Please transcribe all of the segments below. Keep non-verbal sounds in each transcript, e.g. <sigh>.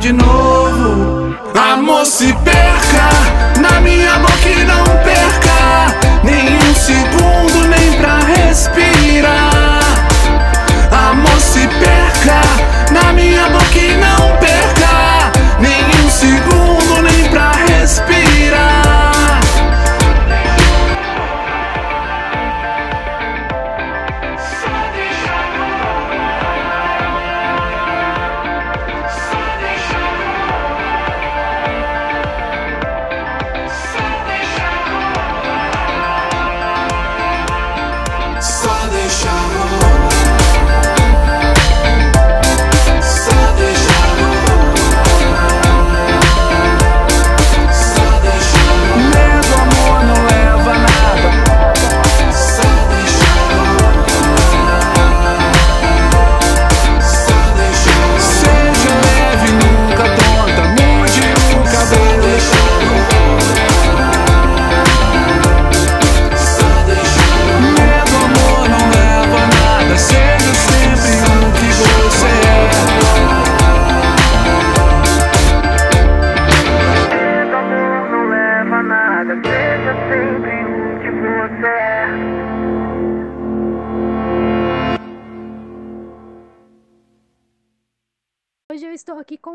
de novo,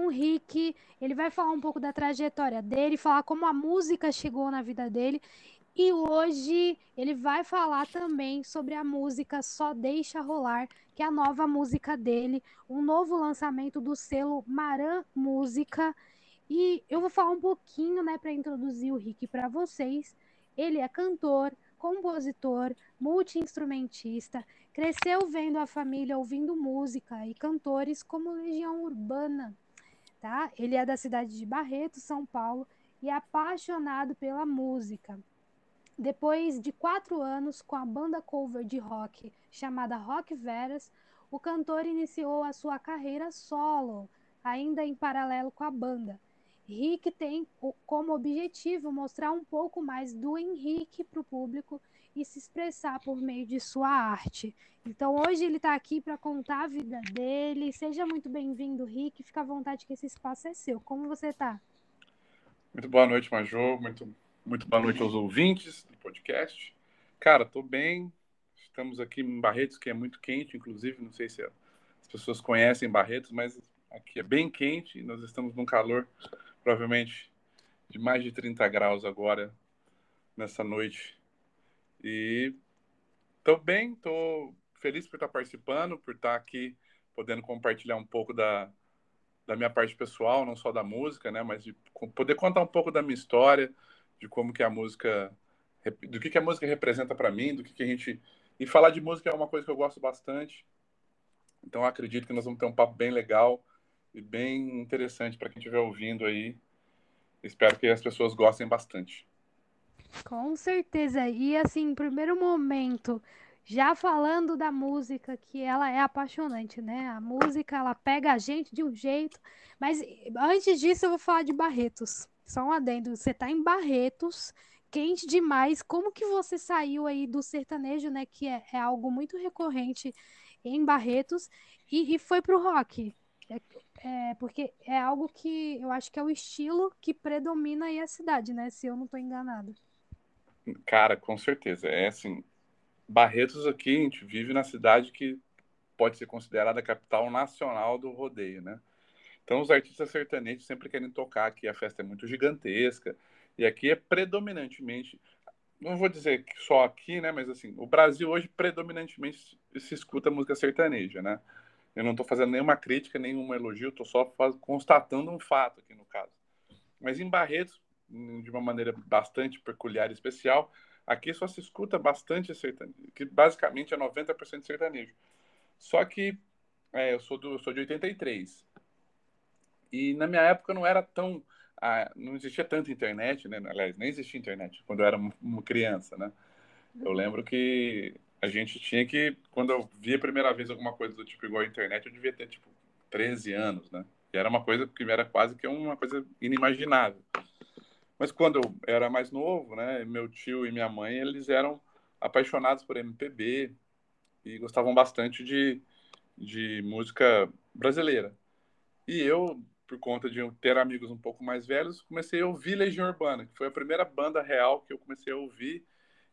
o Rick. Ele vai falar um pouco da trajetória dele, falar como a música chegou na vida dele. E hoje ele vai falar também sobre a música Só Deixa Rolar, que é a nova música dele, um novo lançamento do selo Maran Música. E eu vou falar um pouquinho, né, para introduzir o Rick para vocês. Ele é cantor, compositor, multiinstrumentista, cresceu vendo a família ouvindo música e cantores como Legião Urbana, tá? Ele é da cidade de Barreto, São Paulo, e é apaixonado pela música. Depois de quatro anos com a banda cover de rock chamada Rock Veras, o cantor iniciou a sua carreira solo, ainda em paralelo com a banda. Rick tem como objetivo mostrar um pouco mais do Henrique para o público e se expressar por meio de sua arte. Então hoje ele está aqui para contar a vida dele. Seja muito bem-vindo, Rick. Fica à vontade que esse espaço é seu. Como você está? Muito boa noite, Major. Muito, muito boa noite aos ouvintes do podcast. Cara, tô bem. Estamos aqui em Barretos, que é muito quente, inclusive. Não sei se as pessoas conhecem Barretos, mas aqui é bem quente. Nós estamos num calor, provavelmente, de mais de 30 graus agora, nessa noite. E tô bem, tô feliz por estar participando, por estar aqui podendo compartilhar um pouco da, da minha parte pessoal, não só da música, né, mas de poder contar um pouco da minha história, de como que a música, do que que a música representa para mim, do que que a gente e falar de música é uma coisa que eu gosto bastante. Então acredito que nós vamos ter um papo bem legal e bem interessante para quem estiver ouvindo aí. Espero que as pessoas gostem bastante. Com certeza. E assim, primeiro momento, já falando da música, que ela é apaixonante, né? A música, ela pega a gente de um jeito. Mas antes disso, eu vou falar de Barretos. Só um adendo. Você tá em Barretos, quente demais. Como que você saiu aí do sertanejo, né? Que é, é algo muito recorrente em Barretos, e, e foi pro rock? É, é, porque é algo que eu acho que é o estilo que predomina aí a cidade, né? Se eu não tô enganado. Cara, com certeza. É assim, Barretos aqui, a gente vive na cidade que pode ser considerada a capital nacional do rodeio, né? Então, os artistas sertanejos sempre querem tocar aqui, a festa é muito gigantesca, e aqui é predominantemente, não vou dizer que só aqui, né, mas assim, o Brasil hoje predominantemente se escuta música sertaneja, né? Eu não estou fazendo nenhuma crítica, nenhum elogio, estou só constatando um fato aqui no caso. Mas em Barretos, de uma maneira bastante peculiar e especial, aqui só se escuta bastante sertanejo, que basicamente é 90% sertanejo. Só que é, eu, sou do, eu sou de 83. E na minha época não era tão. Ah, não existia tanta internet, né? Aliás, nem existia internet quando eu era uma criança, né? Eu lembro que a gente tinha que. Quando eu via a primeira vez alguma coisa do tipo igual a internet, eu devia ter, tipo, 13 anos, né? E era uma coisa que era quase que uma coisa inimaginável. Mas quando eu era mais novo, né? Meu tio e minha mãe, eles eram apaixonados por MPB e gostavam bastante de, de música brasileira. E eu, por conta de ter amigos um pouco mais velhos, comecei a ouvir Legião Urbana, que foi a primeira banda real que eu comecei a ouvir.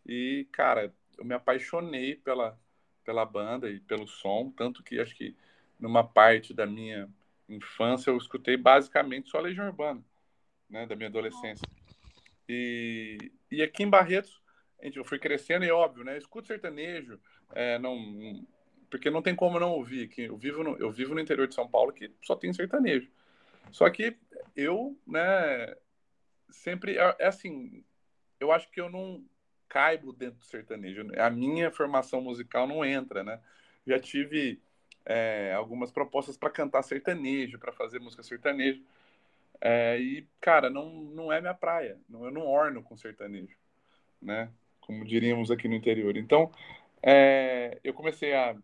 E, cara, eu me apaixonei pela, pela banda e pelo som, tanto que acho que numa parte da minha infância eu escutei basicamente só Legião Urbana, né, da minha adolescência. E, e aqui em Barretos, gente, eu fui crescendo e óbvio, né, escuto sertanejo, é, não, porque não tem como não ouvir. Que eu vivo no, eu vivo no interior de São Paulo que só tem sertanejo. Só que eu, né, sempre é, é assim, eu acho que eu não caibo dentro do sertanejo. A minha formação musical não entra, né? Já tive é, algumas propostas para cantar sertanejo, para fazer música sertanejo. É, e, cara, não, não é minha praia. Não, eu não orno com sertanejo, né? Como diríamos aqui no interior. Então, é, eu comecei a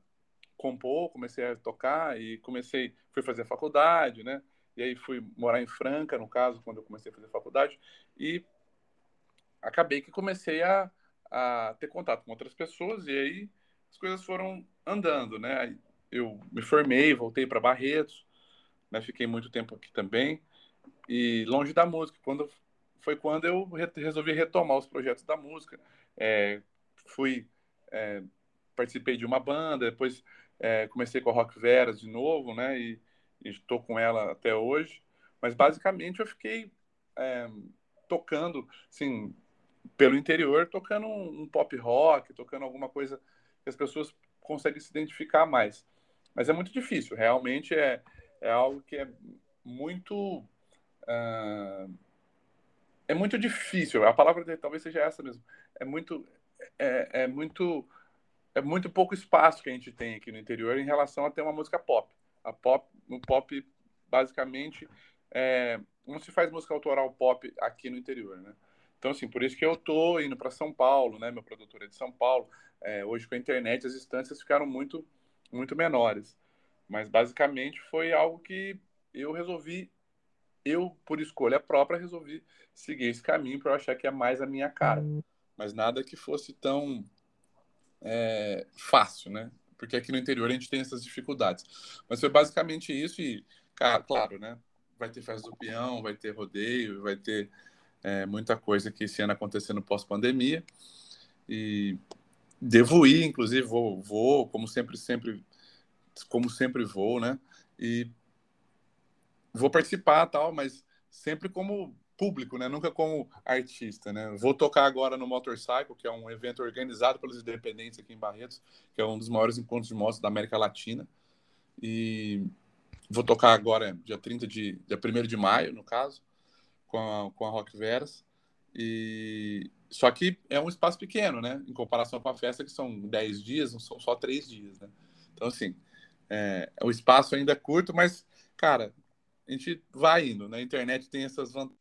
compor, comecei a tocar e comecei, fui fazer faculdade, né? E aí fui morar em Franca, no caso, quando eu comecei a fazer faculdade. E acabei que comecei a, a ter contato com outras pessoas e aí as coisas foram andando, né? Eu me formei, voltei para Barretos, né? Fiquei muito tempo aqui também e longe da música. Quando foi quando eu resolvi retomar os projetos da música. É, fui é, participei de uma banda, depois é, comecei com a Rock Veras de novo, né? E estou com ela até hoje. Mas basicamente eu fiquei é, tocando, assim, pelo interior, tocando um, um, pop rock, tocando alguma coisa que as pessoas conseguem se identificar mais. Mas é muito difícil, realmente é, é algo que é muito. É muito difícil, a palavra dele talvez seja essa mesmo. É muito. É, é muito é muito pouco espaço que a gente tem aqui no interior em relação a ter uma música pop. A pop, o pop basicamente é, não se faz música autoral pop aqui no interior, né? Então, assim, por isso que eu tô indo para São Paulo, né? Meu produtor é de São Paulo. É, hoje, com a internet, as distâncias ficaram muito, muito menores. Mas, basicamente, foi algo que eu resolvi, eu, por escolha própria, resolvi seguir esse caminho para eu achar que é mais a minha cara. Mas nada que fosse tão é, fácil, né? Porque aqui no interior a gente tem essas dificuldades. Mas foi basicamente isso e, cara, claro, né? Vai ter festa do peão, vai ter rodeio, vai ter é, muita coisa que esse ano acontecendo pós-pandemia. E devo ir, inclusive, vou, vou, como sempre, sempre, como sempre vou, né? E vou participar tal, mas sempre como público, né? Nunca como artista, né? Vou tocar agora no Motorcycle, que é um evento organizado pelos independentes aqui em Barretos, que é um dos maiores encontros de motos da América Latina. E vou tocar agora dia 30 de dia 1 de maio, no caso, com a, com a Rock Veras. E só que é um espaço pequeno, né? Em comparação com a festa que são 10 dias, não são só 3 dias, né? Então assim, é, o espaço ainda é curto, mas cara, a gente vai indo. Na né? internet tem essas vantagens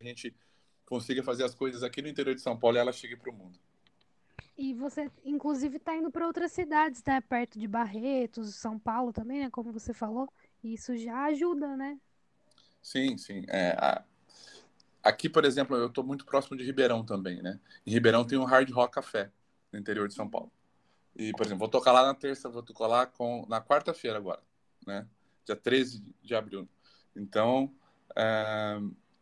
a gente consiga fazer as coisas aqui no interior de São Paulo e ela chegue para o mundo. E você, inclusive, está indo para outras cidades, né? Perto de Barretos, São Paulo também, né? Como você falou. E isso já ajuda, né? Sim, sim. É, a... Aqui, por exemplo, eu estou muito próximo de Ribeirão também, né? Em Ribeirão tem um Hard Rock Café, no interior de São Paulo. E, por exemplo, vou tocar lá na terça, vou tocar lá com... na quarta-feira agora, né? Dia 13 de abril. Então, é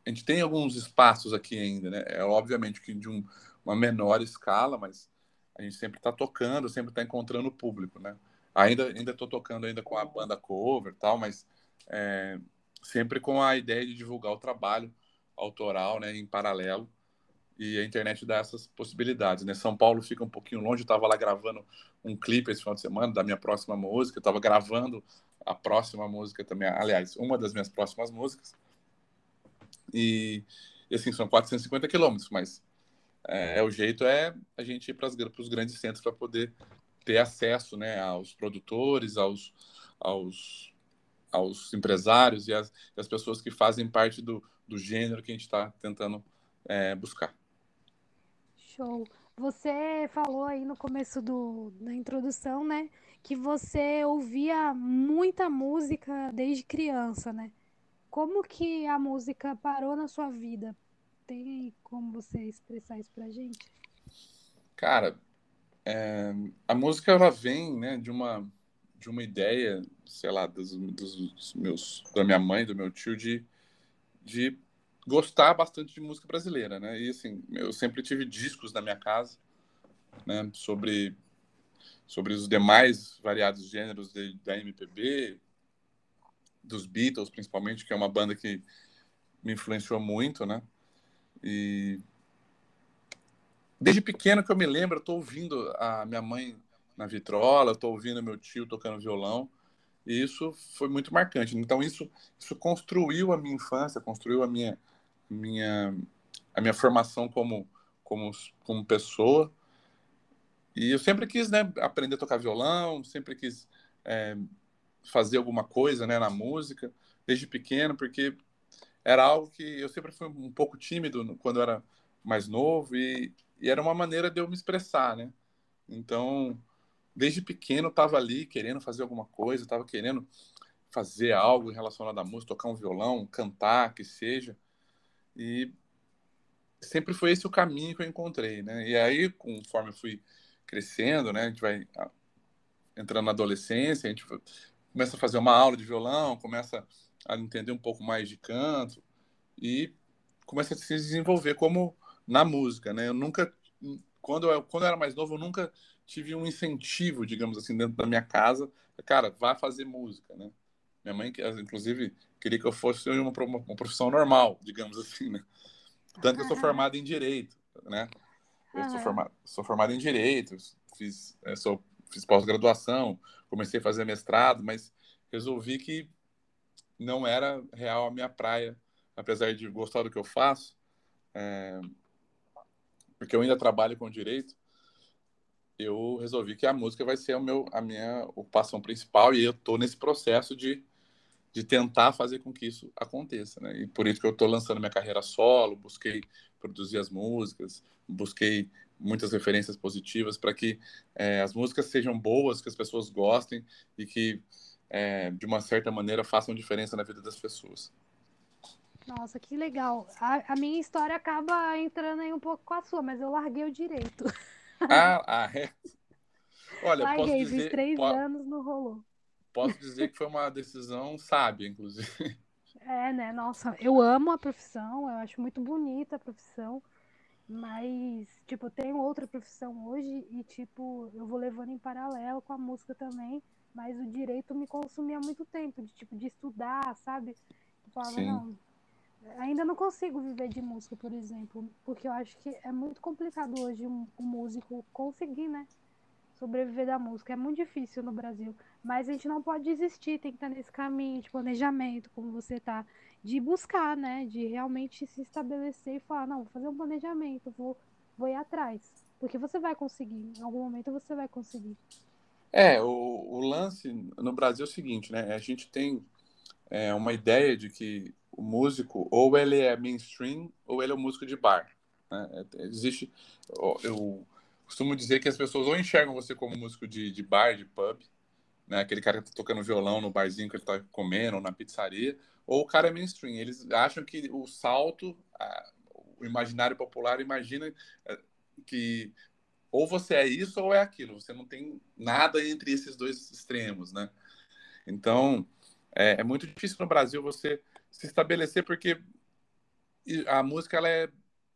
a gente tem alguns espaços aqui ainda, né? É obviamente que de um, uma menor escala, mas a gente sempre está tocando, sempre está encontrando público, né? Ainda ainda estou tocando ainda com a banda cover, tal, mas é, sempre com a ideia de divulgar o trabalho autoral, né, em paralelo. E a internet dá essas possibilidades, né? São Paulo fica um pouquinho longe, eu estava lá gravando um clipe esse final de semana da minha próxima música, eu estava gravando a próxima música também, aliás, uma das minhas próximas músicas. E, e assim, são 450 quilômetros, mas é, é, o jeito é a gente ir para os grandes centros para poder ter acesso né, aos produtores, aos, aos, aos empresários e as, as pessoas que fazem parte do, do gênero que a gente está tentando é, buscar. Show. Você falou aí no começo do, da introdução, né, que você ouvia muita música desde criança, né? Como que a música parou na sua vida? Tem como você expressar isso pra gente? Cara, é, a música ela vem, né, de uma de uma ideia, sei lá, dos, dos meus da minha mãe, do meu tio de de gostar bastante de música brasileira, né? E assim, eu sempre tive discos na minha casa, né, sobre sobre os demais variados gêneros de, da MPB, dos Beatles, principalmente, que é uma banda que me influenciou muito, né? E desde pequeno que eu me lembro, eu tô ouvindo a minha mãe na vitrola, tô ouvindo meu tio tocando violão, e isso foi muito marcante. Então isso isso construiu a minha infância, construiu a minha minha a minha formação como como como pessoa. E eu sempre quis, né, aprender a tocar violão, sempre quis é, fazer alguma coisa, né, na música, desde pequeno, porque era algo que eu sempre fui um pouco tímido quando eu era mais novo e, e era uma maneira de eu me expressar, né? Então, desde pequeno eu estava ali querendo fazer alguma coisa, estava querendo fazer algo relacionado à música, tocar um violão, cantar, que seja. E sempre foi esse o caminho que eu encontrei, né? E aí, conforme eu fui crescendo, né, a gente vai ah, entrando na adolescência, a gente começa a fazer uma aula de violão, começa a entender um pouco mais de canto e começa a se desenvolver como na música, né? Eu nunca, quando eu, quando eu era mais novo, eu nunca tive um incentivo, digamos assim, dentro da minha casa, cara, vá fazer música, né? Minha mãe, inclusive, queria que eu fosse uma, uma profissão normal, digamos assim, né? Tanto que eu sou formado em direito, né? Eu sou formado, sou formado em direito, fiz, é, sou, fiz pós-graduação, comecei a fazer mestrado, mas resolvi que não era real a minha praia, apesar de gostar do que eu faço, é, porque eu ainda trabalho com direito, eu resolvi que a música vai ser o meu, a minha ocupação principal e eu estou nesse processo de, de tentar fazer com que isso aconteça, né? E por isso que eu estou lançando minha carreira solo, busquei produzir as músicas, busquei muitas referências positivas para que é, as músicas sejam boas, que as pessoas gostem e que é, de uma certa maneira façam diferença na vida das pessoas. Nossa, que legal. A, a, minha história acaba entrando aí um pouco com a sua, mas eu larguei o direito. Ah, ah é. Olha, larguei, posso dizer, três po anos, não rolou. Posso dizer que foi uma decisão sábia, inclusive. É, né? Nossa, eu amo a profissão, eu acho muito bonita a profissão, mas, tipo, eu tenho outra profissão hoje e, tipo, eu vou levando em paralelo com a música também mas o direito me consumia muito tempo, de tipo, de estudar, sabe? Eu falava, Sim. não, ainda não consigo viver de música, por exemplo, porque eu acho que é muito complicado hoje um, um músico conseguir, né? Sobreviver da música. É muito difícil no Brasil. Mas a gente não pode desistir, tem que estar nesse caminho de planejamento, como você tá, de buscar, né? De realmente se estabelecer e falar, não, vou fazer um planejamento, vou, vou ir atrás. Porque você vai conseguir, em algum momento você vai conseguir. É, o, o, lance no Brasil é o seguinte, né? A gente tem é, uma ideia de que o músico ou ele é mainstream ou ele é um músico de bar. Né? É, existe, eu costumo dizer que as pessoas ou enxergam você como músico de, de bar, de pub, né? Aquele cara que tá tocando violão no barzinho que ele tá comendo, ou na pizzaria, ou o cara é mainstream. Eles acham que o salto, a, o imaginário popular imagina é, que ou você é isso ou é aquilo. Você não tem nada entre esses dois extremos, né? Então, é, é muito difícil no Brasil você se estabelecer porque a música ela é,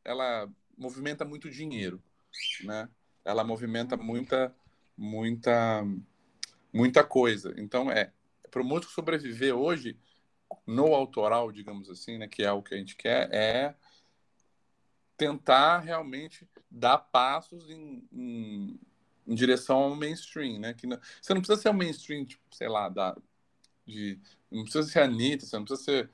ela movimenta muito dinheiro, né? Ela movimenta muita, muita, muita coisa. Então, é para o músico sobreviver hoje, no autoral, digamos assim, né, que é o que a gente quer, é tentar realmente dar passos em, em, em direção ao mainstream, né? Que não, você não precisa ser um mainstream, tipo, sei lá, da, de, não precisa ser a Anitta, você não precisa ser,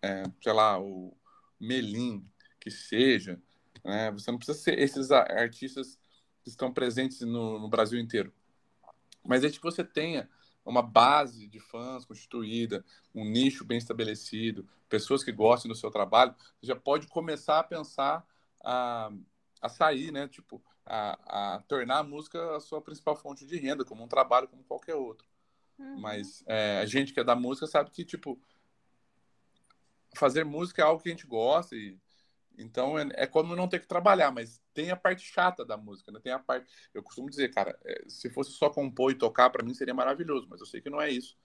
é, sei lá, o Melim, que seja, né? Você não precisa ser esses artistas que estão presentes no, no Brasil inteiro. Mas é que você tenha uma base de fãs constituída, um nicho bem estabelecido, pessoas que gostem do seu trabalho, você já pode começar a pensar a, a sair, né? Tipo, a, a tornar a música a sua principal fonte de renda, como um trabalho como qualquer outro. Uhum. Mas é, a gente que é da música sabe que, tipo, fazer música é algo que a gente gosta e então é, é como não ter que trabalhar, mas tem a parte chata da música, né? Tem a parte. Eu costumo dizer, cara, é, se fosse só compor e tocar, para mim seria maravilhoso, mas eu sei que não é isso.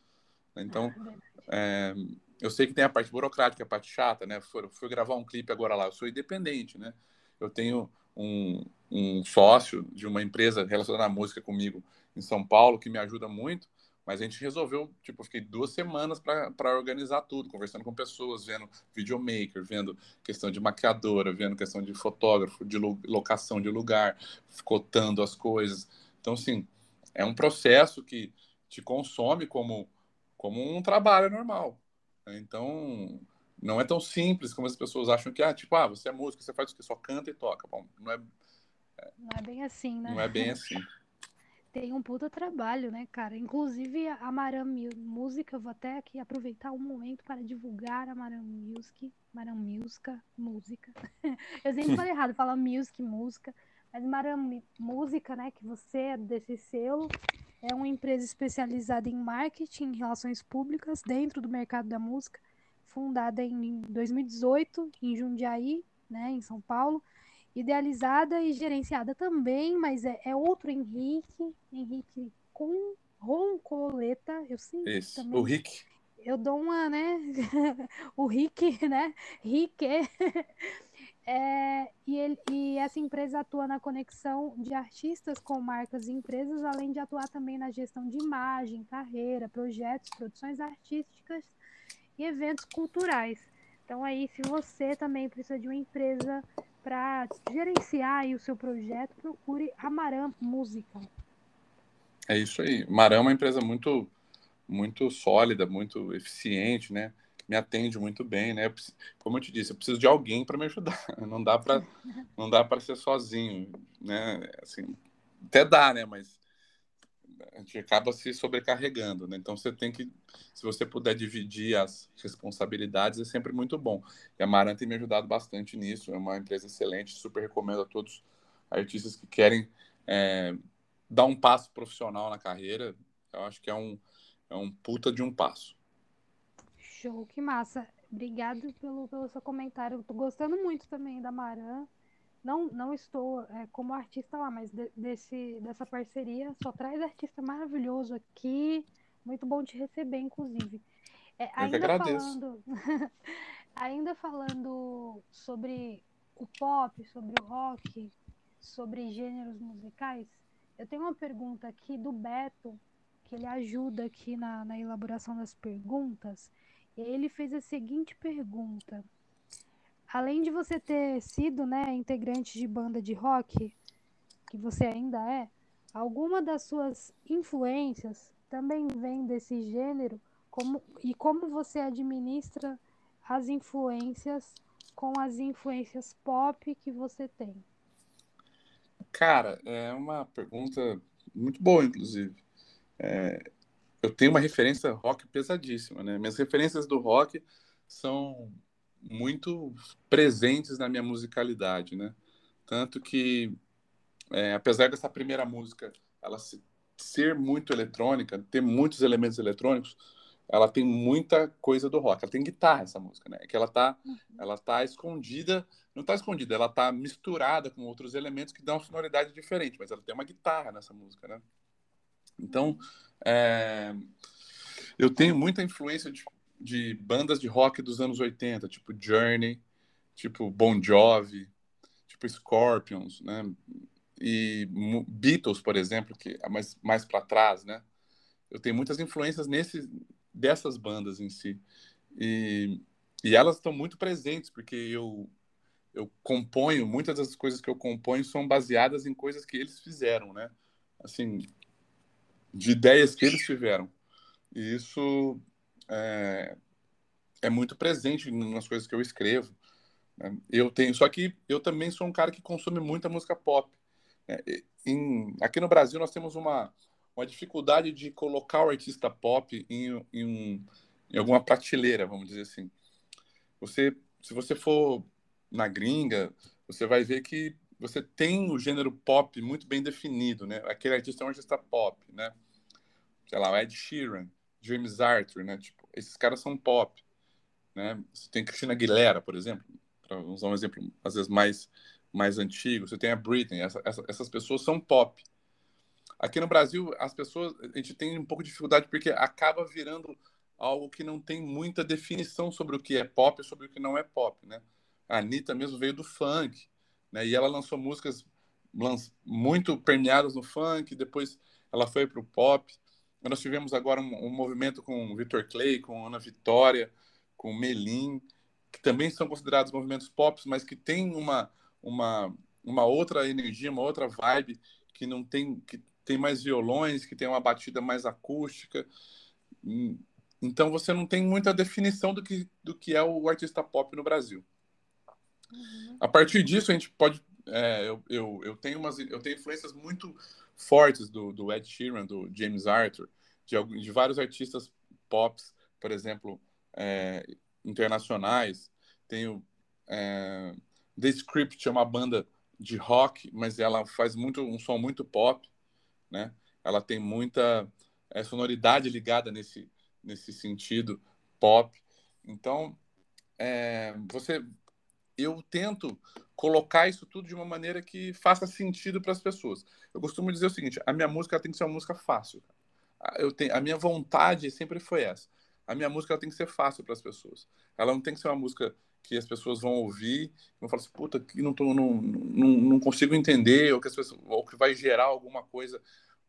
Então, ah, é, eu sei que tem a parte burocrática, a parte chata, né? Fui, fui gravar um clipe agora lá, eu sou independente, né? Eu tenho um, um sócio de uma empresa relacionada à música comigo em São Paulo que me ajuda muito. Mas a gente resolveu, tipo, fiquei duas semanas para organizar tudo, conversando com pessoas, vendo videomaker, vendo questão de maquiadora, vendo questão de fotógrafo, de locação de lugar, cotando as coisas. Então, assim, é um processo que te consome como, como um trabalho normal. Né? Então, não é tão simples como as pessoas acham que, ah, tipo, ah, você é músico, você faz o que? Só canta e toca. Bom, não é, é não é bem assim, né? Não é bem assim <laughs> tem um puta trabalho, né, cara? Inclusive a Maram Música, vou até aqui aproveitar um momento para divulgar a Maram Music, Maram Música, música. <laughs> Eu sempre falei errado, fala music, música, mas Maram Música, né, que você é desse selo, é uma empresa especializada em marketing relações públicas dentro do mercado da música, fundada em 2018 em Jundiaí, né, em São Paulo idealizada e gerenciada também, mas é, é outro Henrique, Henrique com Roncoleta, eu sinto Isso, também. o Rick. Eu dou uma, né? <laughs> o Rick, né? Rick. <laughs> É, e, ele, e essa empresa atua na conexão de artistas com marcas e empresas, além de atuar também na gestão de imagem, carreira, projetos, produções artísticas e eventos culturais. Então aí, se você também precisa de uma empresa para gerenciar o seu projeto, procure a Maram Música. É isso aí. Maram é uma empresa muito, muito sólida, muito eficiente, né? Me atende muito bem, né? Como eu te disse, eu preciso de alguém para me ajudar. <laughs> Não dá para, não dá para ser sozinho, né? Assim, até dá, né? Mas a gente acaba se sobrecarregando, né? Então você tem que, se você puder dividir as responsabilidades, é sempre muito bom. E a Maran tem me ajudado bastante nisso, é uma empresa excelente, super recomendo a todos artistas que querem é, dar um passo profissional na carreira. Eu acho que é um, é um puta de um passo. Show, que massa. Obrigado pelo, pelo seu comentário. Estou gostando muito também da Maran não, não estou é, como artista lá, mas de, desse, dessa parceria só traz artista maravilhoso aqui. Muito bom te receber, inclusive. É, ainda falando, <laughs> ainda falando sobre o pop, sobre o rock, sobre gêneros musicais, eu tenho uma pergunta aqui do Beto, que ele ajuda aqui na, na elaboração das perguntas. E ele fez a seguinte pergunta além de você ter sido, né, integrante de banda de rock, que você ainda é, alguma das suas influências também vem desse gênero? Como, e como você administra as influências com as influências pop que você tem? Cara, é uma pergunta muito boa, inclusive. É, eu tenho uma referência rock pesadíssima, né? Minhas referências do rock são muito presentes na minha musicalidade, né? Tanto que, é, apesar dessa primeira música ela ser muito eletrônica, ter muitos elementos eletrônicos, ela tem muita coisa do rock. Ela tem guitarra essa música, né? É que ela tá, uhum. ela tá escondida, não tá escondida, ela tá misturada com outros elementos que dão uma sonoridade diferente, mas ela tem uma guitarra nessa música, né? Então, é, eu tenho muita influência de de bandas de rock dos anos 80, tipo Journey, tipo Bon Jovi, tipo Scorpions, né? E Beatles, por exemplo, que é mais, mais para trás, né? Eu tenho muitas influências nesse dessas bandas em si. E, e elas estão muito presentes, porque eu, eu componho, muitas das coisas que eu componho são baseadas em coisas que eles fizeram, né? Assim, de ideias que eles tiveram. E isso é, é muito presente nas coisas que eu escrevo. Né? Eu tenho, só que eu também sou um cara que consome muita música pop. Né? Em, aqui no Brasil nós temos uma, uma dificuldade de colocar o artista pop em, em, um, em alguma prateleira, vamos dizer assim. Você, se você for na gringa, você vai ver que você tem o gênero pop muito bem definido, né? Aquele artista é um artista pop, né? Sei lá, Ed Sheeran, James Arthur, né? Tipo, esses caras são pop, né? Você tem Cristina Aguilera, por exemplo, para usar um exemplo às vezes mais mais antigo. Você tem a Britney, essa, essa, essas pessoas são pop. Aqui no Brasil, as pessoas a gente tem um pouco de dificuldade porque acaba virando algo que não tem muita definição sobre o que é pop e sobre o que não é pop, né? A Anitta mesmo veio do funk, né? E ela lançou músicas muito permeadas no funk, depois ela foi para o pop. Nós tivemos agora um, um movimento com Victor Clay, com Ana Vitória, com Melim, que também são considerados movimentos pop, mas que tem uma, uma, uma outra energia, uma outra vibe, que não tem que tem mais violões, que tem uma batida mais acústica. Então você não tem muita definição do que, do que é o artista pop no Brasil. Uhum. A partir disso a gente pode é, eu, eu, eu tenho umas eu tenho influências muito fortes do, do Ed Sheeran, do James Arthur, de, de vários artistas pop, por exemplo, é, internacionais. Tenho é, The Script, é uma banda de rock, mas ela faz muito um som muito pop, né? Ela tem muita é, sonoridade ligada nesse nesse sentido pop. Então, é, você eu tento colocar isso tudo de uma maneira que faça sentido para as pessoas. Eu costumo dizer o seguinte: a minha música tem que ser uma música fácil. Eu tenho, a minha vontade sempre foi essa. A minha música tem que ser fácil para as pessoas. Ela não tem que ser uma música que as pessoas vão ouvir e vão falar assim, puta, que não, tô, não, não, não consigo entender, ou que, as pessoas, ou que vai gerar alguma coisa,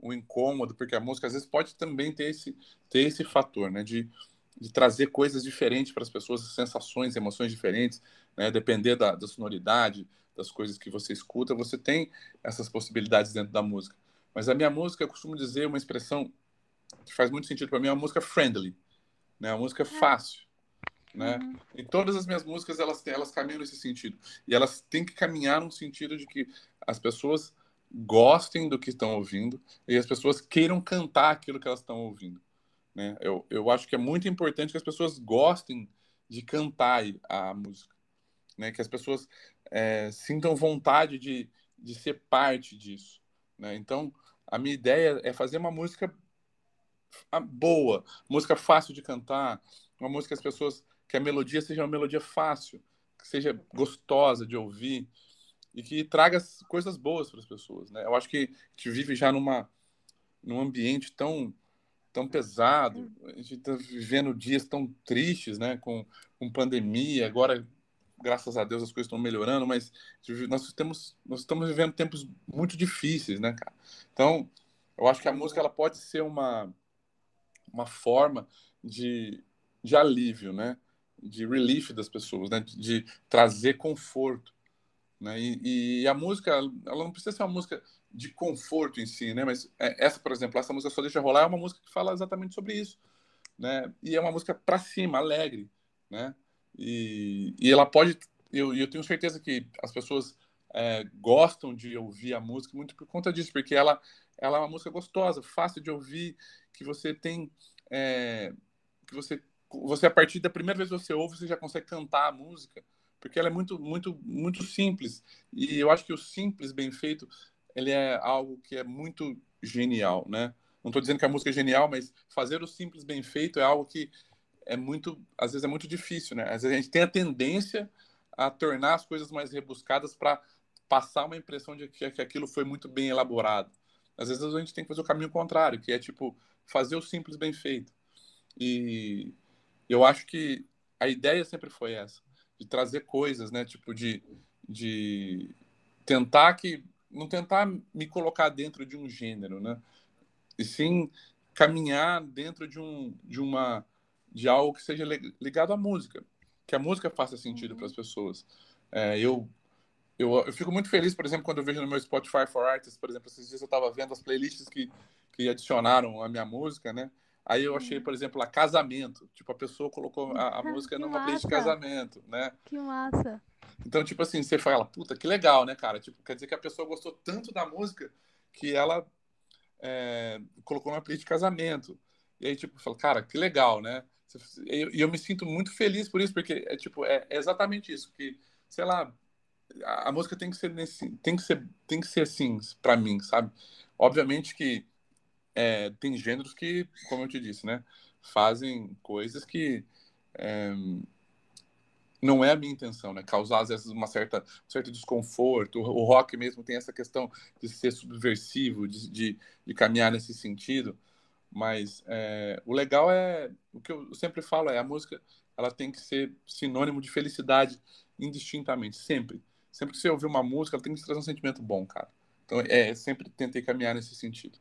um incômodo, porque a música às vezes pode também ter esse, ter esse fator, né, de, de trazer coisas diferentes para as pessoas, sensações, emoções diferentes, né? Depender da, da sonoridade, das coisas que você escuta, você tem essas possibilidades dentro da música. Mas a minha música, eu costumo dizer uma expressão que faz muito sentido para mim, é uma música friendly, né? Uma música é. fácil, né? Uhum. E todas as minhas músicas elas elas caminham nesse sentido. E elas têm que caminhar no sentido de que as pessoas gostem do que estão ouvindo e as pessoas queiram cantar aquilo que elas estão ouvindo. Né? Eu, eu acho que é muito importante que as pessoas gostem de cantar a música né? Que as pessoas é, sintam vontade de, de ser parte disso, né? Então, a minha ideia é fazer uma música boa, música fácil de cantar, uma música que as pessoas que a melodia seja uma melodia fácil, que seja gostosa de ouvir e que traga coisas boas para as pessoas, né? Eu acho que a gente vive já numa num ambiente tão tão pesado, a gente está vivendo dias tão tristes, né? Com, com pandemia, agora graças a Deus as coisas estão melhorando, mas nós temos nós estamos vivendo tempos muito difíceis, né, cara? Então, eu acho que a música ela pode ser uma uma forma de, de alívio, né? De relief das pessoas, né? De, de trazer conforto, né? E, e, a música, ela não precisa ser uma música de conforto em si, né? Mas é, essa, por exemplo, essa música só deixa rolar é uma música que fala exatamente sobre isso, né? E é uma música para cima, alegre, né? E, e ela pode. Eu, eu tenho certeza que as pessoas é, gostam de ouvir a música muito por conta disso, porque ela, ela é uma música gostosa, fácil de ouvir, que você tem. É, que você, você, a partir da primeira vez que você ouve, você já consegue cantar a música, porque ela é muito, muito, muito simples. E eu acho que o simples, bem feito, ele é algo que é muito genial, né? Não estou dizendo que a música é genial, mas fazer o simples bem feito é algo que é muito, às vezes é muito difícil, né? Às vezes a gente tem a tendência a tornar as coisas mais rebuscadas para passar uma impressão de que, que aquilo foi muito bem elaborado. Às vezes a gente tem que fazer o caminho contrário, que é tipo fazer o simples bem feito. E eu acho que a ideia sempre foi essa, de trazer coisas, né? Tipo de, de tentar que não tentar me colocar dentro de um gênero, né? E sim caminhar dentro de um de uma de algo que seja ligado à música, que a música faça sentido uhum. para as pessoas. É, eu, eu, eu fico muito feliz, por exemplo, quando eu vejo no meu Spotify for Artists, por exemplo, esses dias eu estava vendo as playlists que, que adicionaram a minha música, né? Aí eu achei, uhum. por exemplo, a casamento. Tipo, a pessoa colocou a, a <laughs> música numa massa. playlist de casamento, né? Que massa. Então, tipo assim, você fala, puta, que legal, né, cara? Tipo, quer dizer que a pessoa gostou tanto da música que ela é, colocou numa playlist de casamento. E aí, tipo, fala, cara, que legal, né? E eu, eu, me sinto muito feliz por isso, porque é tipo, é, é exatamente isso, que, sei lá, a, a, música tem que ser nesse, tem que ser, tem que ser assim para mim, sabe? Obviamente que é, tem gêneros que, como eu te disse, né, fazem coisas que é, não é a minha intenção, né? Causar às vezes uma certa um certo desconforto. O, rock mesmo tem essa questão de ser subversivo, de, de, de caminhar nesse sentido. Mas é, o legal é o que eu sempre falo é a música ela tem que ser sinônimo de felicidade indistintamente, sempre. Sempre que você ouvir uma música, ela tem que trazer um sentimento bom, cara. Então, é, sempre tentei caminhar nesse sentido.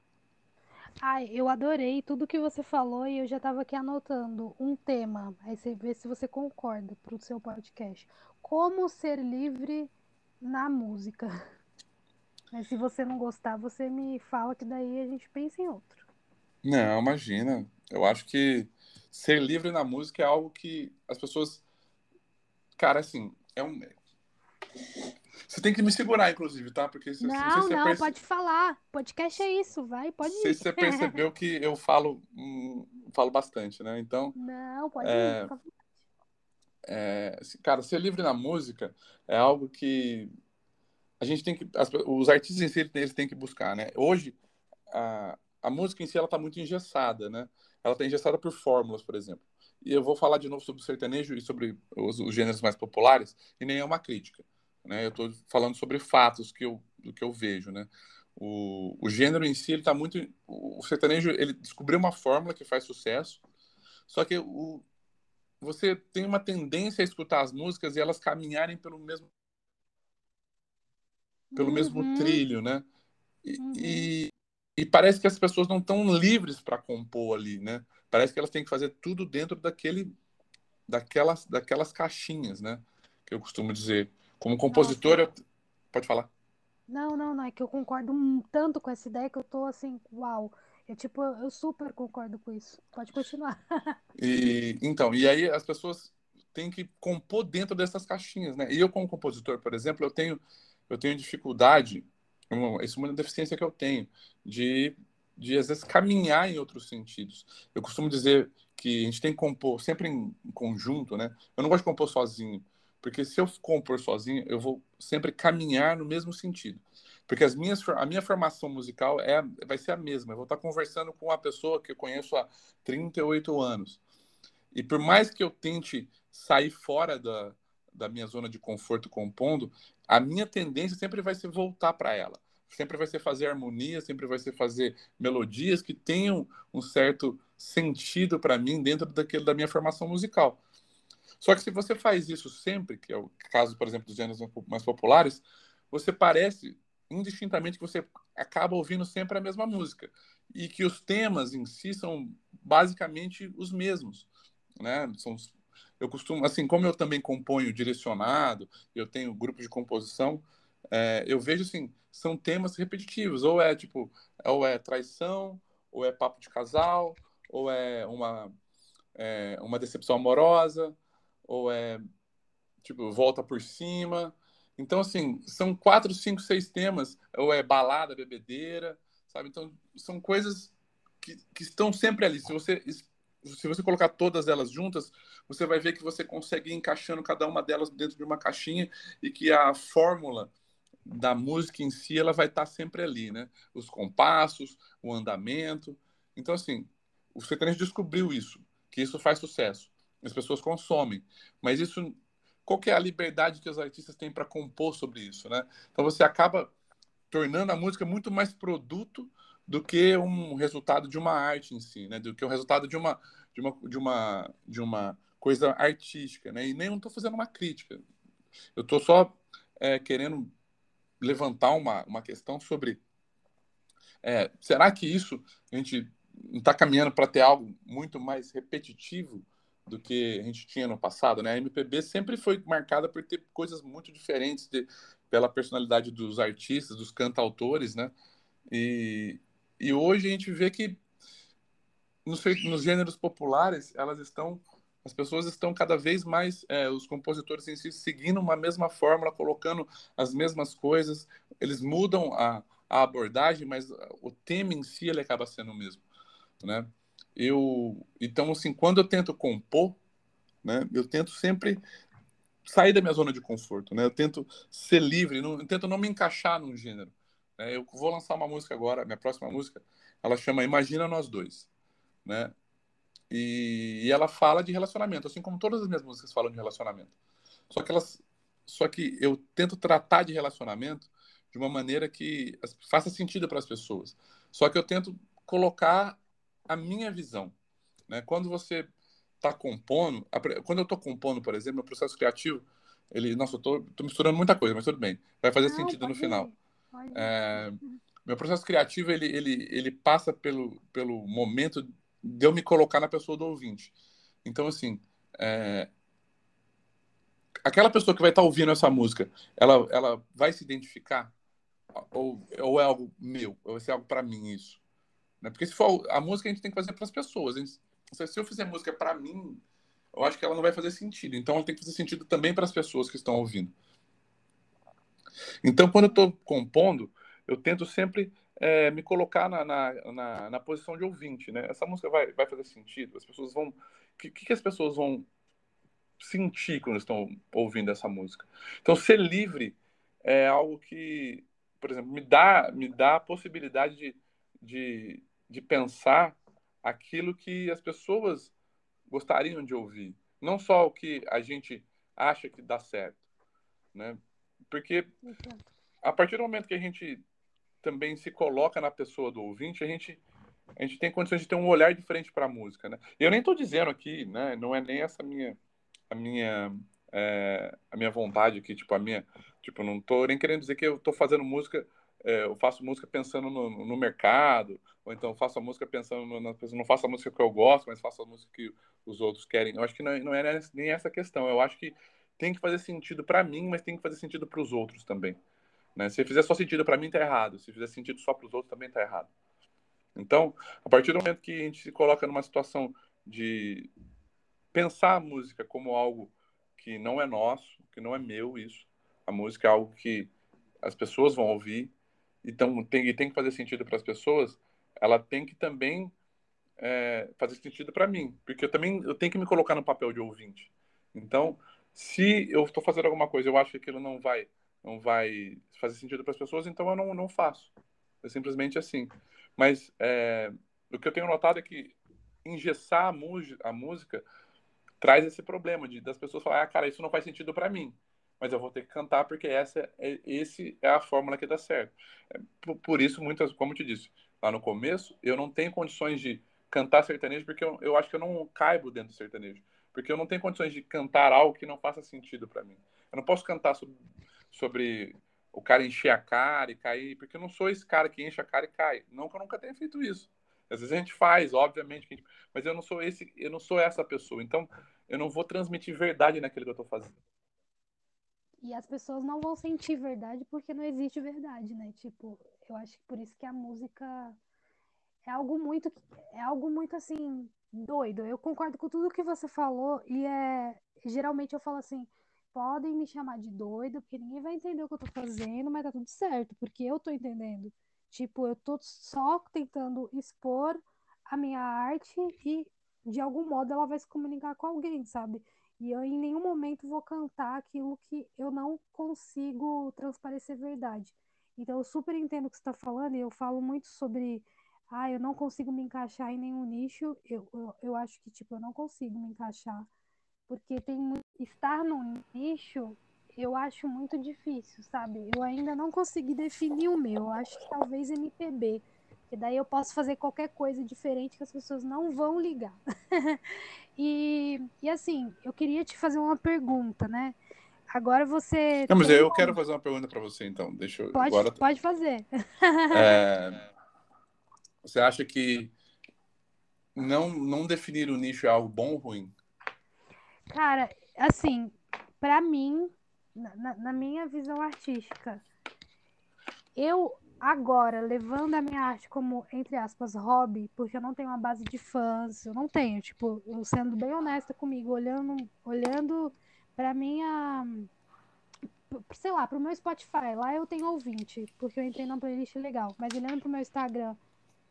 Ai, eu adorei tudo que você falou e eu já estava aqui anotando um tema. Aí você vê se você concorda para o seu podcast. Como ser livre na música. <laughs> Mas se você não gostar, você me fala que daí a gente pensa em outro. Não, imagina. Eu acho que ser livre na música é algo que as pessoas. Cara, assim, é um. Você tem que me segurar, inclusive, tá? Porque se, não, se não, perce... pode falar. Podcast é isso, vai, pode ir. você percebeu que eu falo, hum, falo bastante, né? Então. <laughs> Não, pode é... ir. É, cara, ser livre na música é algo que a gente tem que. As, os artistas em si eles têm que buscar, né? Hoje, a, a música em si ela está muito engessada, né? Ela está engessada por fórmulas, por exemplo. E eu vou falar de novo sobre o sertanejo e sobre os, os gêneros mais populares, e nem é uma crítica. Né? Eu estou falando sobre fatos que eu, do que eu vejo, né? O, o gênero em si, ele está muito... O sertanejo, ele descobriu uma fórmula que faz sucesso, só que o, você tem uma tendência a escutar as músicas e elas caminharem pelo mesmo pelo uhum. mesmo trilho, né? E, uhum. e, e, parece que as pessoas não estão livres para compor ali, né? Parece que elas têm que fazer tudo dentro daquele daquelas daquelas caixinhas, né? Que eu costumo dizer. Como compositor, eu... pode falar. Não, não, não. É que eu concordo tanto com essa ideia que eu tô assim, uau. Eu, tipo, eu super concordo com isso. Pode continuar. <laughs> e, então, e aí as pessoas têm que compor dentro dessas caixinhas, né? E eu, como compositor, por exemplo, eu tenho, eu tenho dificuldade, isso é uma deficiência que eu tenho, de, de às vezes caminhar em outros sentidos. Eu costumo dizer que a gente tem que compor sempre em conjunto, né? Eu não gosto de compor sozinho. Porque se eu compor sozinho, eu vou sempre caminhar no mesmo sentido. Porque as minhas, a minha formação musical é, vai ser a mesma. Eu vou estar conversando com uma pessoa que eu conheço há 38 anos. E por mais que eu tente sair fora da, da minha zona de conforto compondo, a minha tendência sempre vai ser voltar para ela. Sempre vai ser fazer harmonia, sempre vai ser fazer melodias que tenham um certo sentido para mim dentro daquele, da minha formação musical. Só que se você faz isso sempre, que é o caso, por exemplo, dos gêneros mais populares, você parece indistintamente que você acaba ouvindo sempre a mesma música e que os temas em si são basicamente os mesmos, né? São eu costumo, assim, como eu também componho direcionado, eu tenho grupo de composição, é, eu vejo assim, são temas repetitivos, ou é tipo, ou é traição, ou é papo de casal, ou é uma é, uma decepção amorosa, ou é tipo volta por cima. Então assim, são quatro, cinco, seis temas, ou é balada, bebedeira, sabe? Então são coisas que, que estão sempre ali. Se você se você colocar todas elas juntas, você vai ver que você consegue ir encaixando cada uma delas dentro de uma caixinha e que a fórmula da música em si ela vai estar sempre ali, né? Os compassos, o andamento. Então assim, o sertanejo descobriu isso, que isso faz sucesso as pessoas consomem. Mas isso, qual é a liberdade que os artistas têm para compor sobre isso, né? Então você acaba tornando a música muito mais produto do que um resultado de uma arte em si, né? Do que o um resultado de uma de uma de uma de uma coisa artística, né? E nem estou fazendo uma crítica. Eu estou só é, querendo levantar uma, uma questão sobre é, será que isso a gente está caminhando para ter algo muito mais repetitivo do que a gente tinha no passado, né? A MPB sempre foi marcada por ter coisas muito diferentes de, pela personalidade dos artistas, dos cantautores, né? E, e hoje a gente vê que nos, nos gêneros populares elas estão as pessoas estão cada vez mais, é, os compositores em si, seguindo uma mesma fórmula, colocando as mesmas coisas. Eles mudam a, a abordagem, mas o tema em si ele acaba sendo o mesmo, né? Eu, então, assim, quando eu tento compor, né, eu tento sempre sair da minha zona de conforto, né? Eu tento ser livre, não, eu tento não me encaixar num gênero. Né? Eu vou lançar uma música agora, minha próxima música, ela chama Imagina Nós Dois, né? E, e, ela fala de relacionamento, assim como todas as minhas músicas falam de relacionamento. Só que elas, só que eu tento tratar de relacionamento de uma maneira que faça sentido para as pessoas. Só que eu tento colocar a minha visão, né? Quando você está compondo, quando eu estou compondo, por exemplo, meu processo criativo, ele, nossa, eu tô, tô misturando muita coisa, mas tudo bem, vai fazer Não, sentido no final. É, meu processo criativo ele, ele, ele passa pelo, pelo momento de eu me colocar na pessoa do ouvinte. Então, assim, é... aquela pessoa que vai estar ouvindo essa música, ela, ela vai se identificar? Ou, ou é algo meu? Ou vai ser algo para mim isso? Né? Porque se for a música, a gente tem que fazer para as pessoas. Gente... Se eu fizer música para mim, eu acho que ela não vai fazer sentido. Então, ela tem que fazer sentido também para as pessoas que estão ouvindo. Então, quando eu estou compondo, eu tento sempre é, me colocar na, na, na, na, posição de ouvinte, né? Essa música vai, vai fazer sentido? As pessoas vão... O que, que as pessoas vão sentir quando estão ouvindo essa música? Então, ser livre é algo que, por exemplo, me dá, me dá a possibilidade de, de, de pensar aquilo que as pessoas gostariam de ouvir. Não só o que a gente acha que dá certo, né? Porque a partir do momento que a gente também se coloca na pessoa do ouvinte, a gente a gente tem condições de ter um olhar diferente para a música, né? Eu nem estou dizendo aqui, né? Não é nem essa minha a minha é, a minha vontade aqui, tipo a minha, tipo não estou nem querendo dizer que eu estou fazendo música, é, eu faço música pensando no, no mercado, ou então faço a música pensando na pessoa, não faço a música que eu gosto, mas faço a música que os outros querem. Eu acho que não, não é nem essa questão. Eu acho que tem que fazer sentido para mim, mas tem que fazer sentido para os outros também. Né? Se fizer só sentido para mim, tá errado. Se fizer sentido só para os outros, também tá errado. Então, a partir do momento que a gente se coloca numa situação de pensar a música como algo que não é nosso, que não é meu, isso. A música é algo que as pessoas vão ouvir, então tem, e tem que fazer sentido para as pessoas, ela tem que também é, fazer sentido para mim, porque eu também eu tenho que me colocar no papel de ouvinte. Então, se eu estou fazendo alguma coisa, eu acho que aquilo não vai não vai fazer sentido para as pessoas, então eu não, não faço. É simplesmente assim. Mas é, o que eu tenho notado é que engessar a, a música traz esse problema de das pessoas falarem, ah, cara, isso não faz sentido para mim, mas eu vou ter que cantar porque essa é, esse é a fórmula que dá certo. É, por, por, isso, muitas, como eu te disse lá no começo, eu não tenho condições de cantar sertanejo porque eu, eu acho que eu não caibo dentro do sertanejo, porque eu não tenho condições de cantar algo que não faça sentido para mim. Eu não posso cantar sobre, sobre o cara encher a cara e cair, porque eu não sou esse cara que enche a cara e cai. Não que eu nunca tenha feito isso. Às vezes a gente faz, obviamente, gente... mas eu não sou esse, eu não sou essa pessoa. Então, eu não vou transmitir verdade naquilo que eu estou fazendo. E as pessoas não vão sentir verdade porque não existe verdade, né? Tipo, eu acho que por isso que a música é algo muito é algo muito assim doido. Eu concordo com tudo que você falou e é geralmente eu falo assim, podem me chamar de doida, porque ninguém vai entender o que eu tô fazendo, mas tá tudo certo, porque eu tô entendendo. Tipo, eu tô só tentando expor a minha arte e de algum modo ela vai se comunicar com alguém, sabe? E eu em nenhum momento vou cantar aquilo que eu não consigo transparecer verdade. Então eu super entendo o que você está falando e eu falo muito sobre ah, eu não consigo me encaixar em nenhum nicho. Eu, eu, eu acho que tipo, eu não consigo me encaixar porque tem estar no nicho eu acho muito difícil, sabe? Eu ainda não consegui definir o meu. Eu acho que talvez MPB, que daí eu posso fazer qualquer coisa diferente que as pessoas não vão ligar. <laughs> e, e assim, eu queria te fazer uma pergunta, né? Agora você. Não, mas eu quero fazer uma pergunta para você, então. Deixa eu. Pode, agora... pode fazer. é... <laughs> Você acha que não, não definir o nicho é algo bom ou ruim? Cara, assim, pra mim, na, na- minha visão artística, eu agora, levando a minha arte como, entre aspas, hobby, porque eu não tenho uma base de fãs, eu não tenho, tipo, eu sendo bem honesta comigo, olhando, olhando pra minha, sei lá, pro meu Spotify, lá eu tenho ouvinte, porque eu entrei numa playlist legal, mas olhando pro meu Instagram,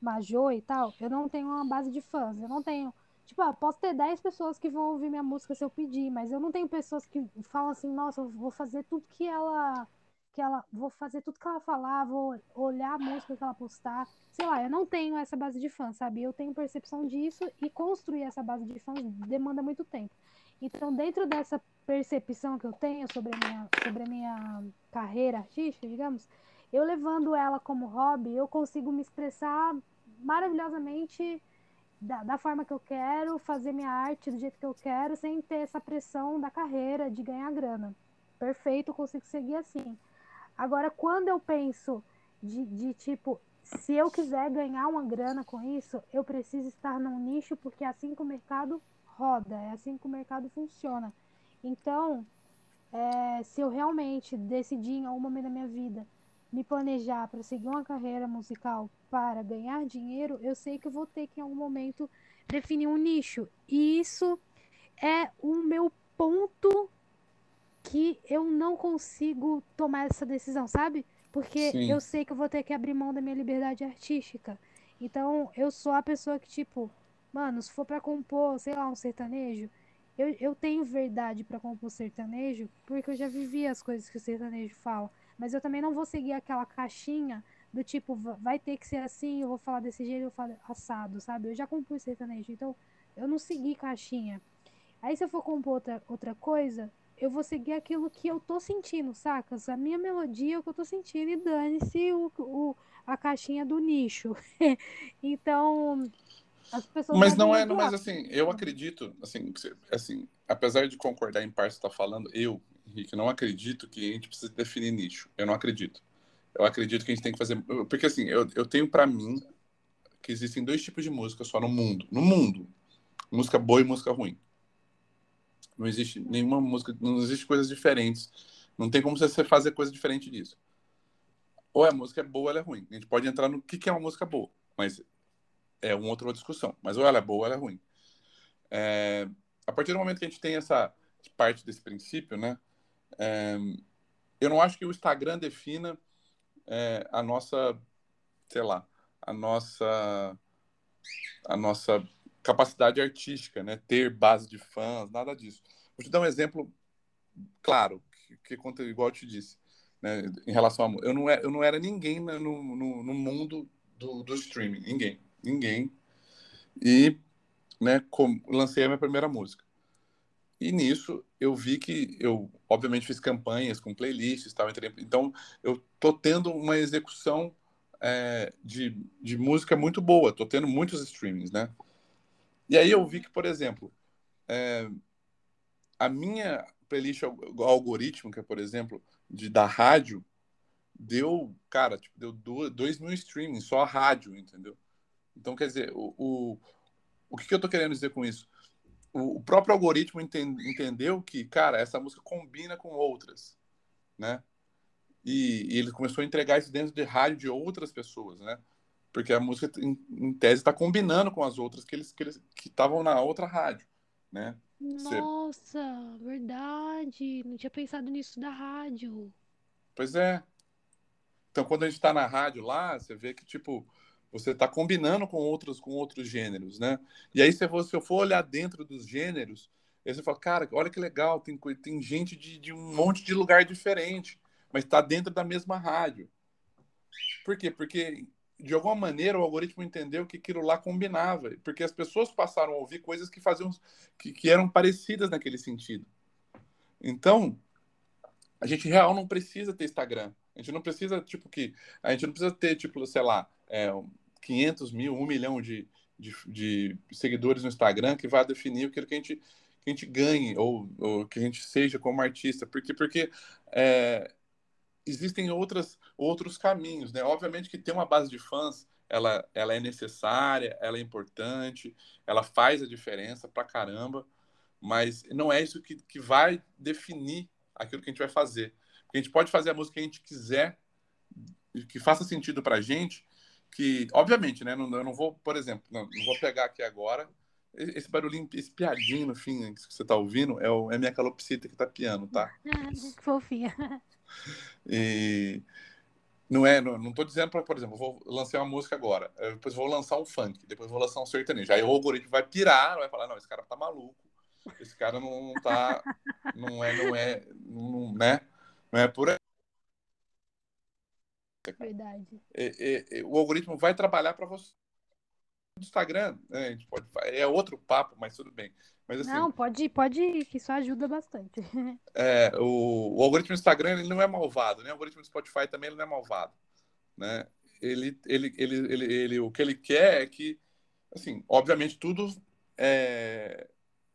Majô e tal, eu não tenho uma base de fãs, eu não tenho. Tipo, ah, posso ter 10 pessoas que vão ouvir minha música se eu pedir, mas eu não tenho pessoas que falam assim, nossa, eu vou fazer tudo que ela. Que ela vou fazer tudo que ela falar, vou olhar a música que ela postar. Sei lá, eu não tenho essa base de fãs, sabe? Eu tenho percepção disso e construir essa base de fãs demanda muito tempo. Então, dentro dessa percepção que eu tenho sobre a minha, sobre a minha carreira artística, digamos, eu levando ela como hobby, eu consigo me expressar maravilhosamente da, da forma que eu quero, fazer minha arte do jeito que eu quero, sem ter essa pressão da carreira, de ganhar grana. Perfeito, eu consigo seguir assim. Agora, quando eu penso de, de tipo, se eu quiser ganhar uma grana com isso, eu preciso estar num nicho, porque é assim que o mercado roda, é assim que o mercado funciona. Então, é, se eu realmente decidir em algum momento da minha vida me planejar para seguir uma carreira musical para ganhar dinheiro, eu sei que eu vou ter que em algum momento definir um nicho. E isso é o meu ponto que eu não consigo tomar essa decisão, sabe? Porque Sim. eu sei que eu vou ter que abrir mão da minha liberdade artística. Então, eu sou a pessoa que, tipo, mano, se for pra compor, sei lá, um sertanejo, eu, eu tenho verdade pra compor sertanejo, porque eu já vivi as coisas que o sertanejo fala. Mas eu também não vou seguir aquela caixinha do tipo, va- vai ter que ser assim, eu vou falar desse jeito, eu falar assado, sabe? Eu já compus sertanejo, então eu não segui caixinha. Aí se eu for compor outra, outra coisa, eu vou seguir aquilo que eu tô sentindo, sacas? A minha melodia é o que eu tô sentindo e dane-se o, o, a caixinha do nicho. <laughs> Então, as pessoas Mas não é, não, mas assim, eu acredito, assim, assim, apesar de concordar em parte que você está falando, eu, Henrique, não acredito que a gente precisa definir nicho. Eu não acredito. Eu acredito que a gente tem que fazer, porque assim, eu, eu tenho para mim que existem dois tipos de música só no mundo, no mundo, música boa e música ruim. Não existe nenhuma música, não existe coisas diferentes. Não tem como você fazer coisa diferente disso. Ou a música é boa ou ela é ruim. A gente pode entrar no que que é uma música boa, mas é uma outra discussão. Mas ou ela é boa ou ela é ruim. É, a partir do momento que a gente tem essa parte desse princípio, né? É, eu não acho que o Instagram defina é, a nossa, sei lá, a nossa, a nossa capacidade artística, né? Ter base de fãs, nada disso. Vou te dar um exemplo claro, que, que igual eu te disse, né? Em relação a, eu não era, eu não era ninguém no, no, no mundo do, do streaming, ninguém, ninguém. E, né? com- lancei a minha primeira música. E nisso eu vi que eu, obviamente, fiz campanhas com playlists, tal, então eu tô tendo uma execução é, de, de música muito boa, tô tendo muitos streamings, né? E aí eu vi que, por exemplo, é, a minha playlist al- algorítmica, por exemplo, de, da rádio, deu, cara, tipo, deu 2 mil streamings, só a rádio, entendeu? Então, quer dizer, o, o, o que, que eu tô querendo dizer com isso? O, próprio algoritmo enten- entendeu que, cara, essa música combina com outras, né? E, e ele começou a entregar isso dentro de rádio de outras pessoas, né? Porque a música, em, em tese, está combinando com as outras que eles que eles que estavam na outra rádio, né? Você- Nossa, verdade. Não tinha pensado nisso da rádio. Pois é. Então, quando a gente está na rádio lá, você vê que, tipo, você está combinando com outros, com outros gêneros, né? E aí, se você se eu for olhar dentro dos gêneros, você fala, cara, olha que legal, tem, tem gente de, de um monte de lugar diferente, mas está dentro da mesma rádio. Por quê? Porque, de alguma maneira, o algoritmo entendeu que aquilo lá combinava, porque as pessoas passaram a ouvir coisas que faziam, que, que eram parecidas naquele sentido. Então, a gente real não precisa ter Instagram. A gente não precisa, tipo, que. A gente não precisa ter, tipo, sei lá, é, 500 mil, 1 milhão de, de, de seguidores no Instagram que vai definir aquilo que a gente, que a gente ganhe ou, ou que a gente seja como artista. Porque, porque é, existem outras, outros caminhos, né? Obviamente que ter uma base de fãs, ela, ela é necessária, ela é importante, ela faz a diferença pra caramba. Mas não é isso que, que vai definir aquilo que a gente vai fazer. A gente pode fazer a música que a gente quiser, que faça sentido pra gente, que, obviamente, né? Não, eu não vou, por exemplo, não, não vou pegar aqui agora esse barulhinho, esse piadinho no fim que você tá ouvindo é, o, é minha calopsita que tá piando, tá? <laughs> Fofinha. <laughs> E não é, não, não tô dizendo para, por exemplo, vou lançar uma música agora, depois vou lançar um funk, depois vou lançar um sertanejo. Aí o algoritmo vai pirar, vai falar, não, esse cara tá maluco, esse cara não, não tá, não é, não é, não, né? Não é por aí. Verdade. É, é, o algoritmo vai trabalhar para você. Do Instagram, né, a gente pode, é outro papo, mas tudo bem. Mas, assim, Não, pode, pode ir, que isso ajuda bastante. <laughs> É, o, o algoritmo do Instagram ele não é malvado, né? O algoritmo do Spotify também ele não é malvado, né? Ele, ele, ele, ele, ele, o que ele quer é que, assim, obviamente tudo é,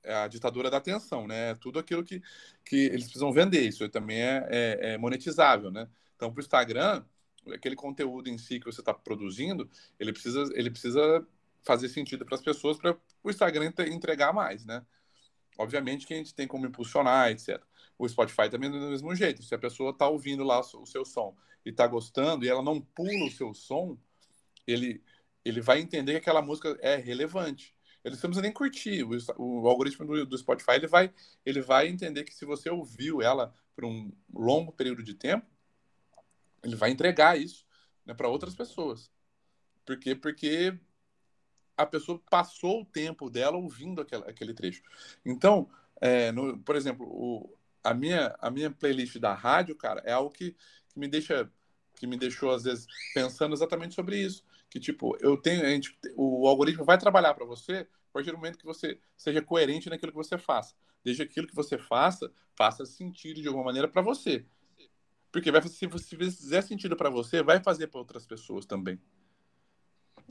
é a ditadura da atenção, né? Tudo aquilo que, que eles precisam vender, isso também é, é, é monetizável, né? Então, para o Instagram, aquele conteúdo em si que você está produzindo, ele precisa, ele precisa fazer sentido para as pessoas para o Instagram entregar mais, né? Obviamente que a gente tem como impulsionar, etc. O Spotify também é do mesmo jeito. Se a pessoa está ouvindo lá o seu som e está gostando e ela não pula o seu som, ele, ele vai entender que aquela música é relevante. Ele não precisa nem curtir. O, o algoritmo do, do, Spotify ele vai, ele vai entender que se você ouviu ela por um longo período de tempo, ele vai entregar isso né, para outras pessoas. Por quê? Porque a pessoa passou o tempo dela ouvindo aquele trecho. Então, é, no, por exemplo, o, a, minha, a minha playlist da rádio, cara, é algo que, que me deixa que me deixou às vezes pensando exatamente sobre isso, que tipo, eu tenho, a gente, o algoritmo vai trabalhar para você a partir do momento que você seja coerente naquilo que você faça. Desde aquilo que você faça, faça sentido de alguma maneira para você. Porque vai, se, se fizer sentido para você, vai fazer para outras pessoas também.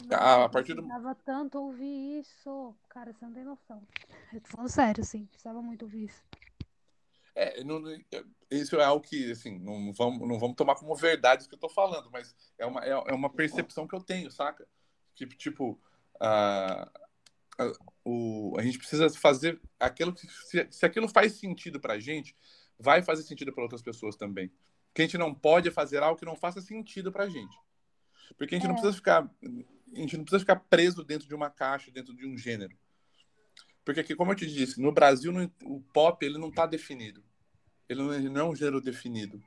Nossa, a partir do. Precisava tanto ouvir isso. Cara, você não tem noção. Eu tô falando sério, assim. Precisava muito ouvir isso. É, não, isso é algo que, assim, não vamos, não vamos tomar como verdade o que eu tô falando, mas é uma, é, é uma percepção que eu tenho, saca? Tipo, tipo a, a, o, a gente precisa fazer aquilo que, se, se aquilo faz sentido pra gente, vai fazer sentido para outras pessoas também. Que a gente não pode fazer algo que não faça sentido pra gente. Porque a gente é. não precisa ficar a gente não precisa ficar preso dentro de uma caixa, dentro de um gênero. Porque aqui, como eu te disse, no Brasil o pop ele não está definido. Ele não, ele não, é um gênero definido.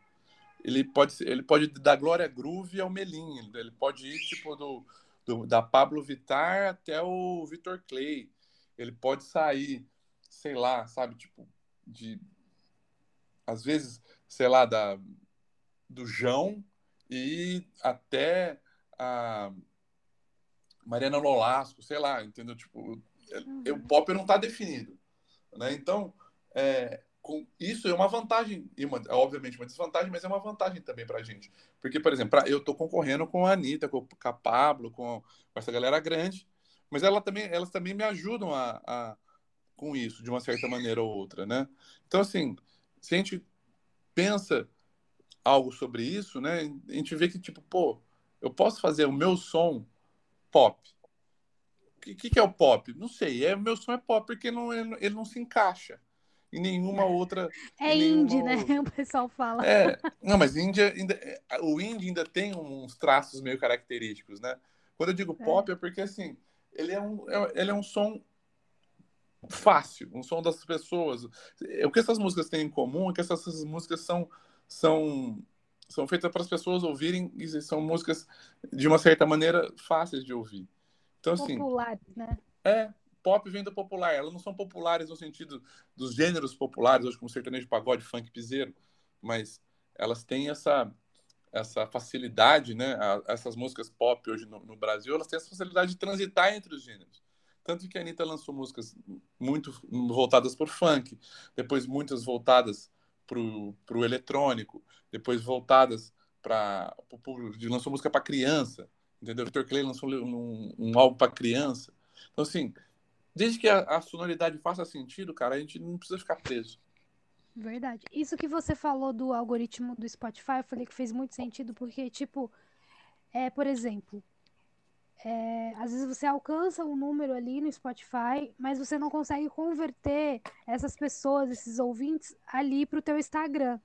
Ele pode ele pode dar Glória Groove ao Melim. Ele pode ir tipo do, do da Pablo Vittar até o Victor Clay. Ele pode sair, sei lá, sabe, tipo de às vezes, sei lá, da do João e até a Mariana Lolasco, sei lá, entendeu? Tipo, uhum. o pop não está definido, né? Então, é, com isso é uma vantagem, e uma, obviamente uma desvantagem, mas é uma vantagem também para a gente. Porque, por exemplo, eu estou concorrendo com a Anitta, com, com a Pablo, com, com, essa galera grande, mas ela também, elas também me ajudam a, a, com isso, de uma certa maneira ou outra, né? Então, assim, se a gente pensa algo sobre isso, né? A gente vê que, tipo, pô, eu posso fazer o meu som pop. O que, que, é o pop? Não sei. É, meu som é pop porque não, ele não se encaixa em nenhuma outra. <laughs> É indie, né? <laughs> O pessoal fala. É, não, mas Índia ainda, é, o indie ainda tem uns traços meio característicos, né? Quando eu digo é. pop é, porque assim, ele é um, é, ele é um som fácil, um som das pessoas. O que essas músicas têm em comum é que essas, essas músicas são, são são feitas para as pessoas ouvirem e são músicas de uma certa maneira fáceis de ouvir. Então assim, populares, né? É, pop vem do popular. Elas não são populares no sentido dos gêneros populares, hoje como sertanejo, pagode, funk, piseiro, mas elas têm essa essa facilidade, né? Essas músicas pop hoje no, no Brasil, elas têm essa facilidade de transitar entre os gêneros. Tanto que a Anitta lançou músicas muito voltadas por funk, depois muitas voltadas para o eletrônico, depois voltadas para o público, lançou música para criança, entendeu? Victor Clay lançou um, um álbum para criança. Então, assim, desde que a, a, sonoridade faça sentido, cara, a gente não precisa ficar preso. Verdade. Isso que você falou do algoritmo do Spotify, eu falei que fez muito sentido, porque, tipo, é, por exemplo, é, às vezes você alcança um número ali no Spotify, mas você não consegue converter essas pessoas, esses ouvintes, ali para o teu Instagram.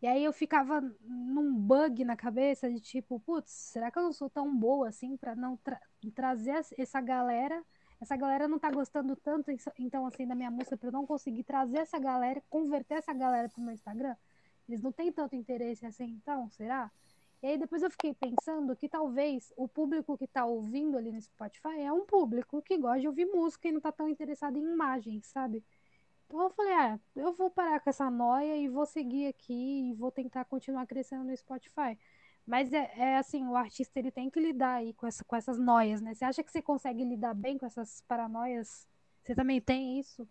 E aí eu ficava num bug na cabeça de tipo, putz, será que eu não sou tão boa assim para não tra trazer essa galera? Essa galera não tá gostando tanto, então, assim, da minha música, para eu não conseguir trazer essa galera, converter essa galera pro meu Instagram? Eles não têm tanto interesse assim, então, será? E aí depois eu fiquei pensando que talvez o público que está ouvindo ali no Spotify é um público que gosta de ouvir música e não está tão interessado em imagens, sabe? Então eu falei, ah, eu vou parar com essa noia e vou seguir aqui e vou tentar continuar crescendo no Spotify. Mas é, é assim, o artista ele tem que lidar aí com, essa, com essas noias, né? Você acha que você consegue lidar bem com essas paranoias? Você também tem isso?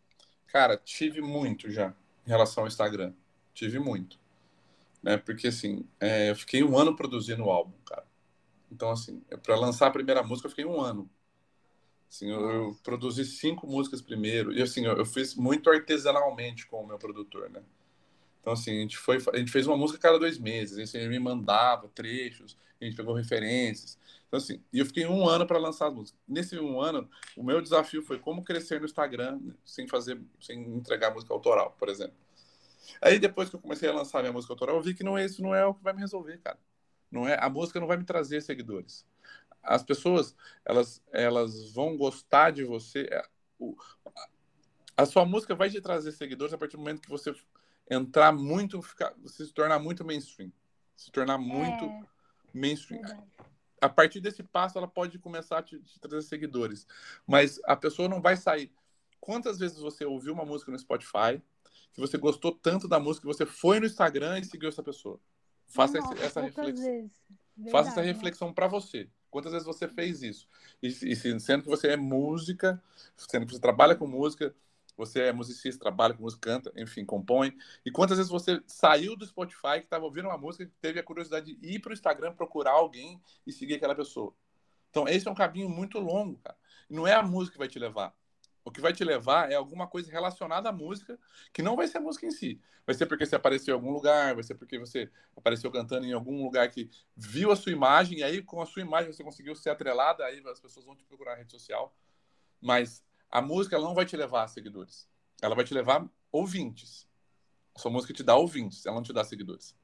Cara, tive muito já em relação ao Instagram. Tive muito né? Porque assim, é, eu fiquei um ano produzindo o álbum, cara. Então assim, para lançar a primeira música eu fiquei um ano. Assim, eu, eu produzi cinco músicas primeiro e assim eu, eu, fiz muito artesanalmente com o meu produtor, né? Então assim a gente foi, a gente fez uma música cada dois meses. Assim, ele me mandava trechos, a gente pegou referências. Então assim, e eu fiquei um ano para lançar as músicas. Nesse um ano, o meu desafio foi como crescer no Instagram sem fazer, sem entregar música autoral, por exemplo. Aí depois que eu comecei a lançar minha música autoral, eu vi que não é isso não é o que vai me resolver, cara. Não é, a música não vai me trazer seguidores. As pessoas, elas elas vão gostar de você, é, a sua música vai te trazer seguidores a partir do momento que você entrar muito, ficar, você se tornar muito mainstream, se tornar muito é, mainstream. A partir desse passo, ela pode começar a te, te, trazer seguidores, mas a pessoa não vai sair. Quantas vezes você ouviu uma música no Spotify, que você gostou tanto da música que você foi no Instagram e seguiu essa pessoa. Faça Nossa, essa reflexão. Faça essa reflexão para você. Quantas vezes você fez isso? E, e, sendo que você é música, sendo que você trabalha com música, você é musicista, trabalha com música, canta, enfim, compõe. E quantas vezes você saiu do Spotify, que estava ouvindo uma música, e teve a curiosidade de ir para o Instagram procurar alguém e seguir aquela pessoa? Então, esse é um caminho muito longo, cara. não é a música que vai te levar. O que vai te levar é alguma coisa relacionada à música, que não vai ser a música em si. Vai ser porque você apareceu em algum lugar, vai ser porque você apareceu cantando em algum lugar que viu a sua imagem, e aí com a sua imagem você conseguiu ser atrelada, aí as pessoas vão te procurar na rede social. Mas a música não vai te levar a seguidores. Ela vai te levar ouvintes. A sua música te dá ouvintes, ela não te dá seguidores.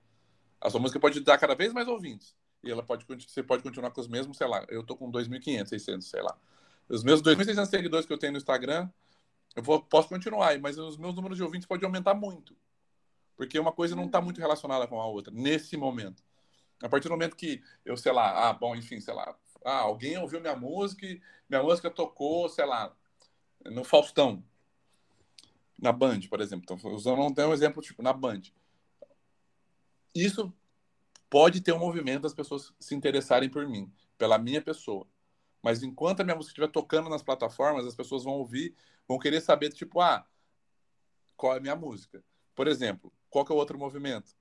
A sua música pode te dar cada vez mais ouvintes. E ela pode, você pode continuar com os mesmos, sei lá, eu tô com 2.500, 600, sei lá. Os meus 2.600 seguidores que eu tenho no Instagram, eu vou, posso continuar, mas os meus números de ouvintes podem aumentar muito. Porque uma coisa não está muito relacionada com a outra, nesse momento. A partir do momento que eu, sei lá, ah, bom, enfim, sei lá, ah, alguém ouviu minha música minha música tocou, sei lá, no Faustão, na Band, por exemplo. Então, usando um exemplo, tipo, na Band. Isso pode ter um movimento das pessoas se interessarem por mim, pela minha pessoa. Mas enquanto a minha música estiver tocando nas plataformas, as pessoas vão ouvir, vão querer saber, tipo, ah, qual é a minha música? Por exemplo, qual que é o outro movimento?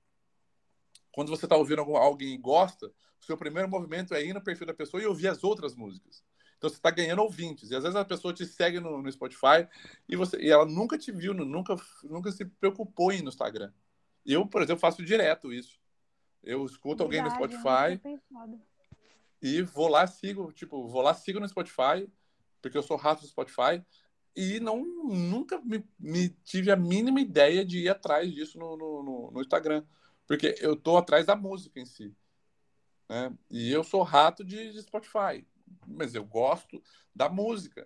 Quando você está ouvindo alguém e gosta, o seu primeiro movimento é ir no perfil da pessoa e ouvir as outras músicas. Então você está ganhando ouvintes. E às vezes a pessoa te segue no, no, Spotify e, você, e ela nunca te viu, nunca, nunca se preocupou em ir no Instagram. Eu, por exemplo, faço direto isso. Eu escuto Verdade, alguém no Spotify e vou lá, sigo, tipo, vou lá, sigo no Spotify, porque eu sou rato do Spotify, e não nunca me, me tive a mínima ideia de ir atrás disso no, no, no, Instagram, porque eu tô atrás da música em si. Né? E eu sou rato de, de Spotify, mas eu gosto da música.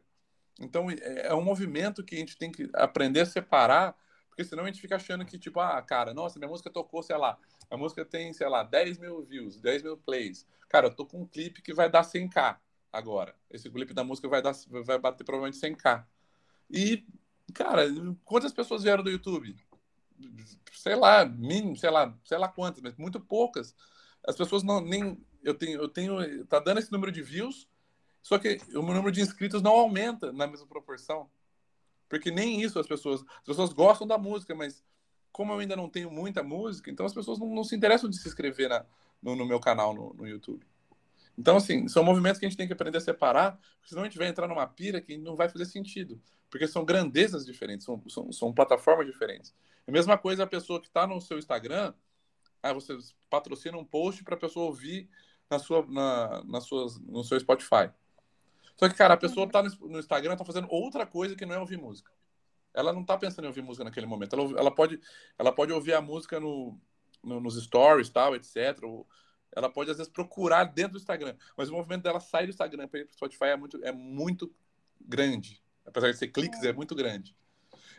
Então é, é um movimento que a gente tem que aprender a separar, porque senão a gente fica achando que, tipo, ah, cara, nossa, minha música tocou, sei lá, a música tem, sei lá, 10 mil views, 10 mil plays. Cara, eu tô com um clipe que vai dar 100k agora. Esse clipe da música vai, dar, vai bater provavelmente 100k. E, cara, quantas pessoas vieram do YouTube? Sei lá, mínimo, sei lá, sei lá quantas, mas muito poucas. As pessoas não nem eu tenho eu tenho tá dando esse número de views, só que o número de inscritos não aumenta na mesma proporção. Porque nem isso as pessoas, as pessoas gostam da música, mas como eu ainda não tenho muita música, então as pessoas não, não se interessam de se inscrever na, no, no, meu canal no, no, YouTube. Então, assim, são movimentos que a gente tem que aprender a separar, senão a gente vai entrar numa pira que não vai fazer sentido. Porque são grandezas diferentes, são, são, são plataformas diferentes. É a mesma coisa a pessoa que está no seu Instagram, aí você patrocina um post para a pessoa ouvir na sua, na, na suas, no seu Spotify. Só que, cara, a pessoa tá no, no Instagram, tá fazendo outra coisa que não é ouvir música. Ela não tá pensando em ouvir música naquele momento. Ela, ela pode, ela pode ouvir a música no, no, nos stories, tal, etc. Ou, ela pode, às vezes, procurar dentro do Instagram. Mas o movimento dela sair do Instagram para ir para o Spotify é muito, é muito grande. Apesar de ser cliques, é, é muito grande.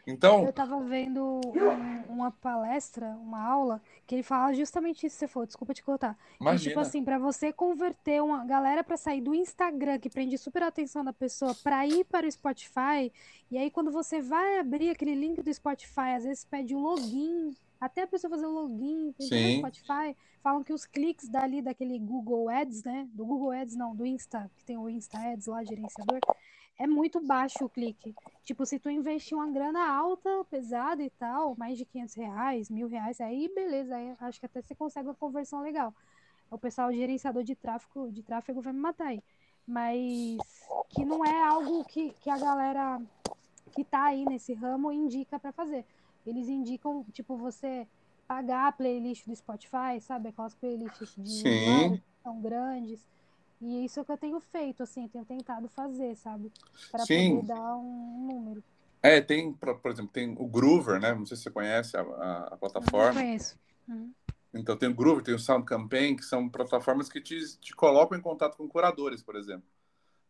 Então. Eu estava vendo um, uma palestra, uma aula, que ele fala justamente isso que você falou, desculpa te cortar. Imagina. Que, tipo assim, para você converter uma galera para sair do Instagram, que prende super a atenção da pessoa, para ir para o Spotify, e aí quando você vai abrir aquele link do Spotify, às vezes pede um login, até a pessoa fazer o login, no Spotify, falam que os cliques dali daquele Google Ads, né? Do Google Ads, não, do Insta, que tem o Insta Ads lá, gerenciador, é muito baixo o clique. Tipo, se tu investir uma grana alta, pesada e tal, mais de 500 reais, mil reais, aí beleza, aí acho que até você consegue uma conversão legal. O pessoal gerenciador de tráfego, de tráfego vai me matar aí. Mas que não é algo que, que a galera que tá aí nesse ramo indica para fazer. Eles indicam, tipo, você pagar a playlist do Spotify, sabe? Aquelas playlists de são grandes e isso é o que eu tenho feito, assim, tenho tentado fazer, sabe? Para poder dar um número. É, tem, por exemplo, tem o Groover, né? Não sei se você conhece a, a, a plataforma. Não conheço. Uhum. Então tem o Groover, tem o Sound Campaign, que são plataformas que te, te colocam em contato com curadores, por exemplo,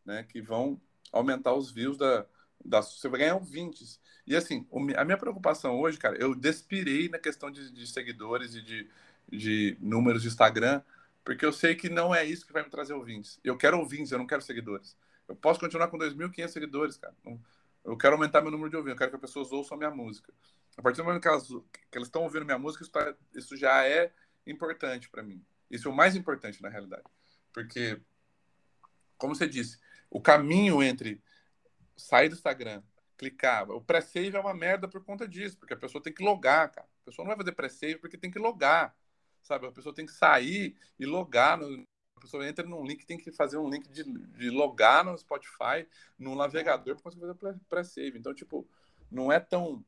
né? Que vão aumentar os views da, da você vai ganhar ouvintes. E assim, a minha preocupação hoje, cara, eu despirei na questão de, de seguidores e de, de números de Instagram, porque eu sei que não é isso que vai me trazer ouvintes. Eu quero ouvintes, eu não quero seguidores. Eu posso continuar com 2.500 seguidores, cara. Eu quero aumentar meu número de ouvintes, eu quero que as pessoas ouçam a minha música. A partir do momento que elas, que estão ouvindo minha música, isso, tá, isso já é importante para mim. Isso é o mais importante, na realidade. Porque, como você disse, o caminho entre sair do Instagram, clicar, o pré-save é uma merda por conta disso, porque a pessoa tem que logar, cara. A pessoa não vai fazer pré-save porque tem que logar sabe? A pessoa tem que sair e logar. No, a pessoa entra num link, tem que fazer um link de, de logar no Spotify, no navegador, para conseguir fazer pré-save. Então, tipo, não é tão,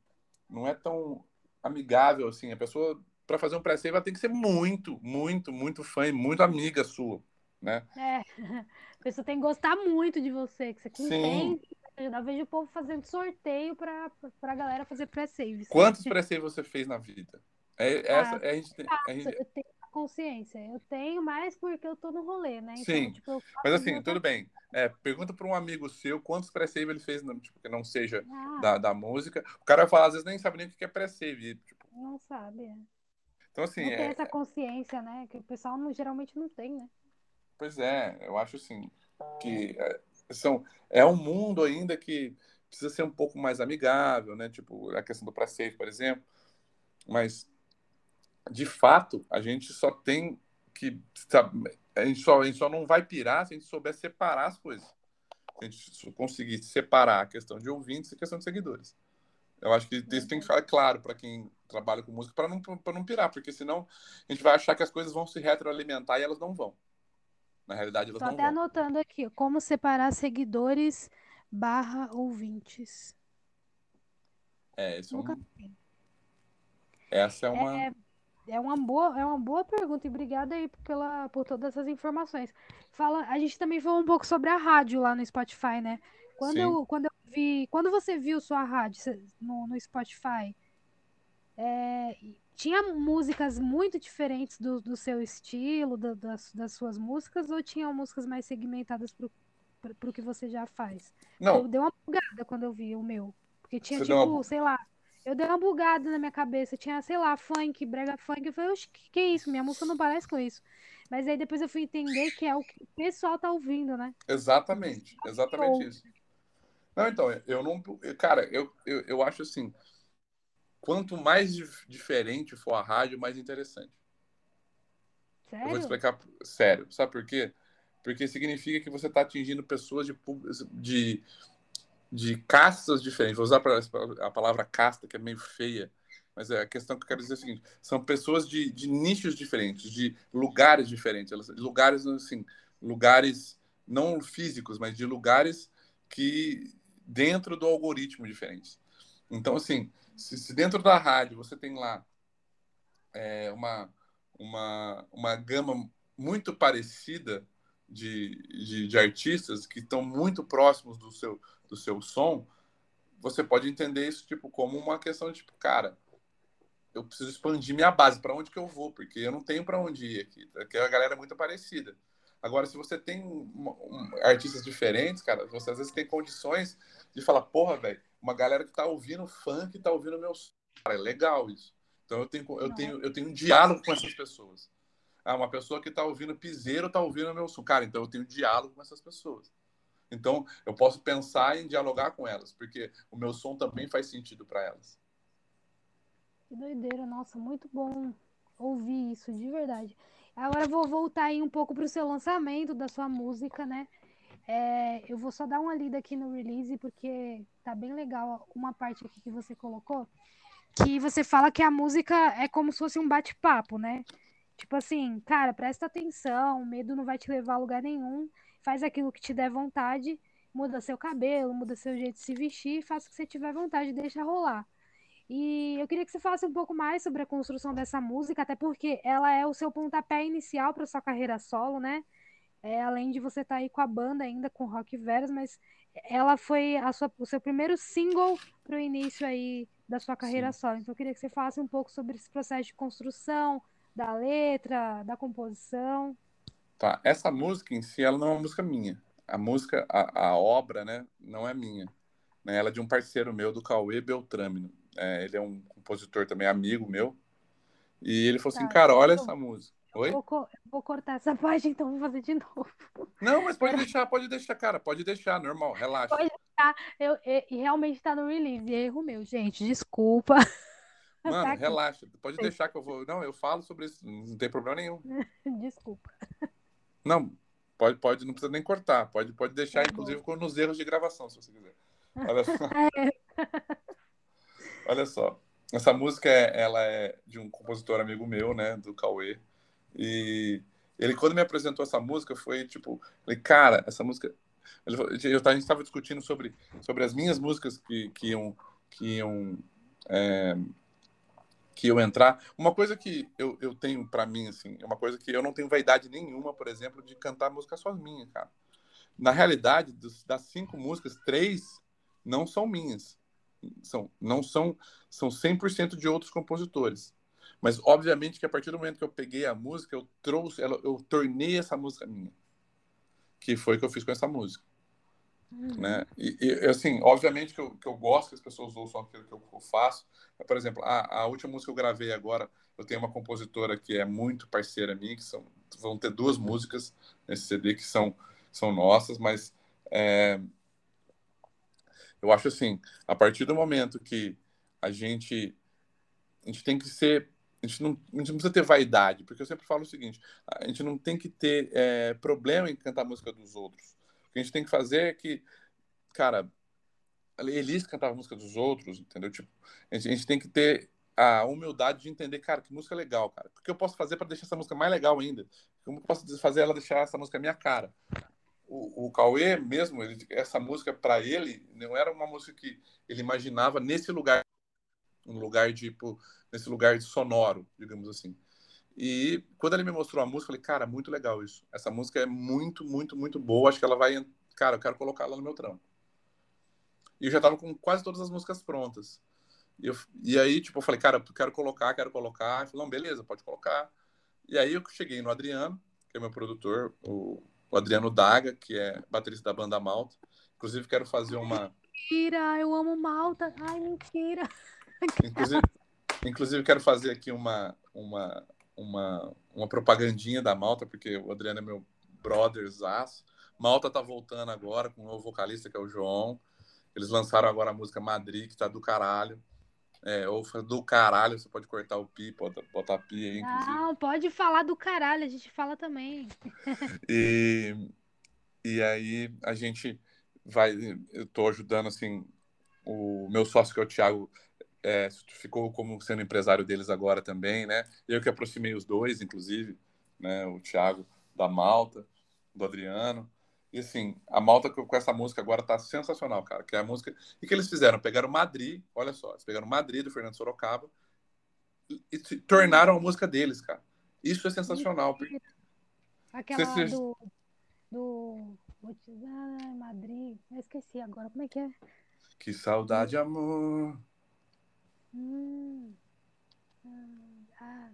não é tão amigável assim. A pessoa, para fazer um pré-save, ela tem que ser muito, muito, muito fã e muito amiga sua, né? É, a pessoa tem que gostar muito de você, que você entende. Eu vejo o povo fazendo sorteio para a galera fazer pré-save. Quantos pré-save você fez na vida? É, ah, essa, é, a gente, a gente... Eu tenho consciência. Eu tenho mais porque eu tô no rolê, né? Então, Sim. Tipo, Mas assim, tudo bem. É, pergunta para um amigo seu quantos pré-save ele fez, tipo, que não seja ah. da, da música. O cara vai falar, às vezes nem sabe nem o que é pré-save. Tipo... Não sabe, é. Então, assim. Não tem é... essa consciência, né? Que o pessoal não, geralmente não tem, né? Pois é, eu acho assim que é, são, é um mundo ainda que precisa ser um pouco mais amigável, né? Tipo, a questão do pré-save, por exemplo. Mas de fato, a gente só tem que. Sabe, a, gente só, a gente só não vai pirar se a gente souber separar as coisas. Se a gente conseguir separar a questão de ouvintes e a questão de seguidores. Eu acho que isso tem que ficar claro para quem trabalha com música para não, não pirar, porque senão a gente vai achar que as coisas vão se retroalimentar e elas não vão. Na realidade, elas Tô não até vão. anotando aqui, como separar seguidores barra ouvintes. É, isso é um... Essa é uma. É, é uma boa, é uma boa pergunta e obrigada aí pela, por todas essas informações. Fala, a gente também falou um pouco sobre a rádio lá no Spotify, né? Quando Sim. eu, quando eu vi, quando você viu sua rádio no, no Spotify, é, tinha músicas muito diferentes do, do seu estilo, do, das, das suas músicas, ou tinham músicas mais segmentadas para o que você já faz? Não. Eu dei uma bugada quando eu vi o meu. Porque tinha, Você tipo, uma- sei lá, eu dei uma bugada na minha cabeça. Tinha, sei lá, funk, brega funk. Eu falei, oxe, que, que é isso? Minha música não parece com isso. Mas aí depois eu fui entender que é o que o pessoal tá ouvindo, né? Exatamente, exatamente isso. Não, então, eu não. Cara, eu, eu, eu acho assim: quanto mais dif- diferente for a rádio, mais interessante. Eu vou Sério? explicar sério. Sabe por quê? Porque significa que você está atingindo pessoas de, de, de castas diferentes. Vou usar a palavra casta, que é meio feia, mas é a questão que eu quero dizer é a seguinte: são pessoas de, de nichos diferentes, de lugares diferentes. Lugares, assim, lugares não físicos, mas de lugares que dentro do algoritmo diferentes. Então, assim, se, se dentro da rádio você tem lá é, uma, uma, uma gama muito parecida de, de, de artistas que estão muito próximos do seu, do seu som, você pode entender isso tipo como uma questão de tipo, cara, eu preciso expandir minha base, para onde que eu vou? Porque eu não tenho para onde ir aqui, porque a galera é muito parecida. Agora, se você tem um, um, artistas diferentes, cara, você às vezes tem condições de falar, porra, velho, uma galera que tá ouvindo funk, tá ouvindo meu cara, é legal isso. Então eu tenho eu tenho eu tenho um diálogo com essas pessoas. Ah, uma pessoa que tá ouvindo piseiro tá ouvindo meu som, cara, então eu tenho um diálogo com essas pessoas. Então, eu posso pensar em dialogar com elas, porque o meu som também faz sentido para elas. Que doideira, nossa, muito bom ouvir isso, de verdade. Agora vou voltar aí um pouco para o seu lançamento da sua música, né? É, eu vou só dar uma lida aqui no release, porque tá bem legal uma parte aqui que você colocou, que você fala que a música é como se fosse um bate-papo, né? Tipo assim, cara, presta atenção, o medo não vai te levar a lugar nenhum faz aquilo que te der vontade, muda seu cabelo, muda seu jeito de se vestir, faça o que você tiver vontade, deixa rolar. E eu queria que você falasse um pouco mais sobre a construção dessa música, até porque ela é o seu pontapé inicial para sua carreira solo, né? É, além de você estar tá aí com a banda ainda, com Rock Veras, mas ela foi a sua, o seu primeiro single para o início aí da sua carreira Sim. solo. Então eu queria que você falasse um pouco sobre esse processo de construção, da letra, da composição. Tá, essa música em si, ela não é uma música minha. A música, a, a obra, né, não é minha. Né? Ela é de um parceiro meu, do Cauê Beltrame. É, ele é um compositor também, amigo meu. E ele falou assim, tá, cara, olha essa música. Oi? Vou, vou, cortar essa <laughs> parte, então vou fazer de novo. Não, mas pode deixar, pode deixar, cara. Pode deixar, normal, relaxa. Pode deixar. Eu, eu, e realmente tá no release. Erro meu, gente. Desculpa. <laughs> Mano, tá relaxa. Pode deixar que eu vou. Não, eu falo sobre isso. Não tem problema nenhum. <laughs> Desculpa. Não, pode, pode, não precisa nem cortar. Pode, pode deixar, tá inclusive, com nos erros de gravação, se você quiser. <laughs> Olha só. É. <laughs> Olha só. Essa música, é, ela é de um compositor amigo meu, né, do Cauê. E ele, quando me apresentou essa música, foi tipo, falei, cara, essa música. Eu, a gente estava discutindo sobre, sobre as minhas músicas que, que iam, que iam é, que eu entrar. Uma coisa que eu, eu tenho para mim, assim, é uma coisa que eu não tenho vaidade nenhuma, por exemplo, de cantar música só minha, cara. Na realidade, dos, das cinco músicas, três não são minhas. São, não são, são 100% de outros compositores. Mas, obviamente, que a partir do momento que eu peguei a música, eu trouxe, ela, eu tornei essa música minha. Que foi o que eu fiz com essa música. Uhum. Né? E, e, assim, obviamente que eu, que eu gosto que as pessoas ouçam aquilo que eu, faço. Por exemplo, a, a, última música que eu gravei agora, eu tenho uma compositora que é muito parceira minha, que são, vão ter duas músicas nesse CD que são, são nossas, mas é, eu acho assim, a partir do momento que a gente, a gente tem que ser a gente, não, a gente não precisa ter vaidade, porque eu sempre falo o seguinte: a gente não tem que ter é, problema em cantar a música dos outros. O que a gente tem que fazer é que, cara, Elis cantava música dos outros, entendeu? Tipo, a gente, tem que ter a humildade de entender, cara, que música legal, cara. O que eu posso fazer para deixar essa música mais legal ainda? Como eu posso fazer ela deixar essa música minha cara? O, o Cauê mesmo, ele, essa música para ele não era uma música que ele imaginava nesse lugar, um lugar tipo, nesse lugar de sonoro, digamos assim. E quando ele me mostrou a música, eu falei, cara, muito legal isso. Essa música é muito, muito, muito boa. Acho que ela vai. Cara, eu quero colocar ela no meu trampo. E eu já tava com quase todas as músicas prontas. E, eu, e aí, tipo, eu falei, cara, eu quero colocar, quero colocar. Falou, não, beleza, pode colocar. E aí eu cheguei no Adriano, que é meu produtor, o, o Adriano Daga, que é baterista da banda Malta. Inclusive, quero fazer uma. Mentira, eu amo Malta. Ai, mentira. Inclusive, inclusive quero fazer aqui uma, uma, uma, uma propagandinha da Malta, porque o Adriano é meu brotherzaço. Malta tá voltando agora com um novo vocalista, que é o João. Eles lançaram agora a música Madrid, que tá do caralho. É, ou do caralho, você pode cortar o pi, botar, botar pi aí, inclusive. Não, pode falar do caralho, a gente fala também. <laughs> e, e aí a gente vai, eu tô ajudando, assim, o meu sócio, que é o Thiago, é, ficou como sendo empresário deles agora também, né? Eu que aproximei os dois, inclusive, né? O Thiago da Malta, do Adriano. E assim, a Malta com essa música agora tá sensacional, cara. Que é a música. E que eles fizeram? Pegaram Madrid, olha só, eles pegaram Madrid do Fernando Sorocaba e, e tornaram a música deles, cara. Isso é sensacional. Aquela do do. Madrid. Eu esqueci agora. Como é que é? Que saudade, amor. Hum. Ah,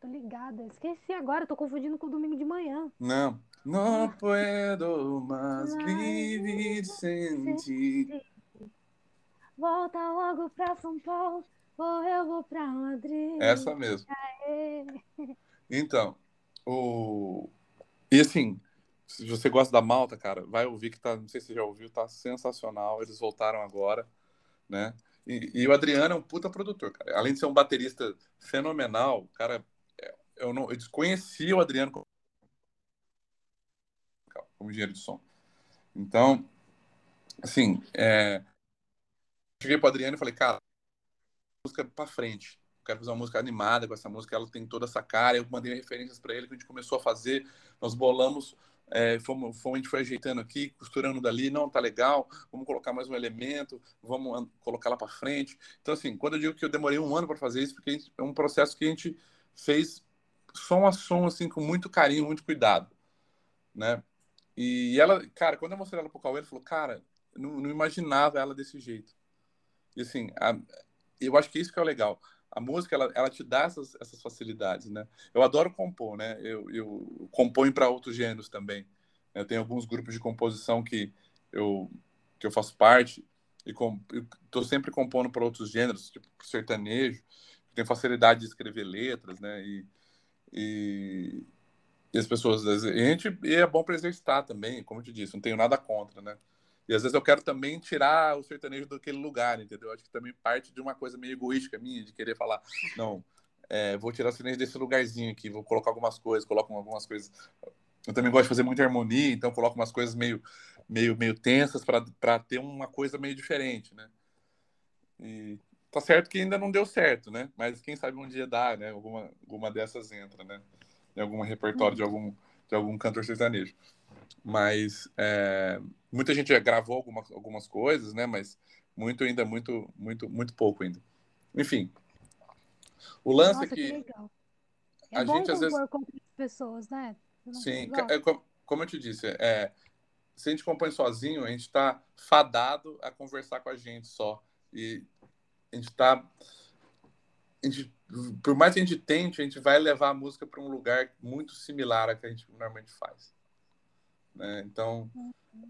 tô ligada. Esqueci agora, tô confundindo com o domingo de manhã. Não. Não puedo más Mas vivir sem ti. Volta logo pra São Paulo, ou eu vou pra Madrid. Essa mesmo. É. Então, o... E assim, se você gosta da Malta, cara, vai ouvir que tá, não sei se você já ouviu, tá sensacional. Eles voltaram agora, né? E, e o Adriano é um puta produtor, cara. Além de ser um baterista fenomenal, cara, é- eu não eu desconhecia o Adriano como, como engenheiro de som. Então, assim, é... cheguei pro Adriano e falei, cara, música pra frente. Quero fazer uma música animada com essa música, ela tem toda essa cara. Eu mandei referências para ele que a gente começou a fazer. Nós bolamos, é, fomos, fomos, a gente foi ajeitando aqui, costurando dali. Não, tá legal. Vamos colocar mais um elemento, vamos colocar lá para frente. Então, assim, quando eu digo que eu demorei um ano para fazer isso, porque é um processo que a gente fez som a som, assim, com muito carinho, muito cuidado, né? E ela, cara, quando eu mostrei ela pro Cauê, ele falou, cara, não, não imaginava ela desse jeito. E assim, a- eu acho que isso que é o legal. A música, ela, ela te dá essas, essas facilidades, né? Eu adoro compor, né? Eu, eu componho para outros gêneros também. Eu tenho alguns grupos de composição que eu, que eu faço parte e tô sempre compondo para outros gêneros, tipo sertanejo. Tenho facilidade de escrever letras, né? E, e, e as pessoas, e a gente, e é bom para exercitar também, como eu te disse, não tenho nada contra, né? E às vezes eu quero também tirar o sertanejo daquele lugar, entendeu? Acho que também parte de uma coisa meio egoística minha, de querer falar, não, é, vou tirar o sertanejo desse lugarzinho aqui, vou colocar algumas coisas, coloco algumas coisas. Eu também gosto de fazer muita harmonia, então coloco umas coisas meio, meio, meio tensas para ter uma coisa meio diferente, né? E tá certo que ainda não deu certo, né? Mas quem sabe um dia dá, né? Alguma, alguma dessas entra, né? Em algum repertório de algum, de algum cantor sertanejo. Mas é, muita gente já gravou algumas, algumas coisas, né? Mas muito ainda, muito, muito, muito pouco ainda. Enfim. O lance Nossa, é que que. É a gente às vezes. pessoas, né? Sim, é, co- como eu te disse, é, se a gente compõe sozinho, a gente está fadado a conversar com a gente só. E a gente está. Por mais que a gente tente, a gente vai levar a música para um lugar muito similar a que a gente normalmente faz. né? Então,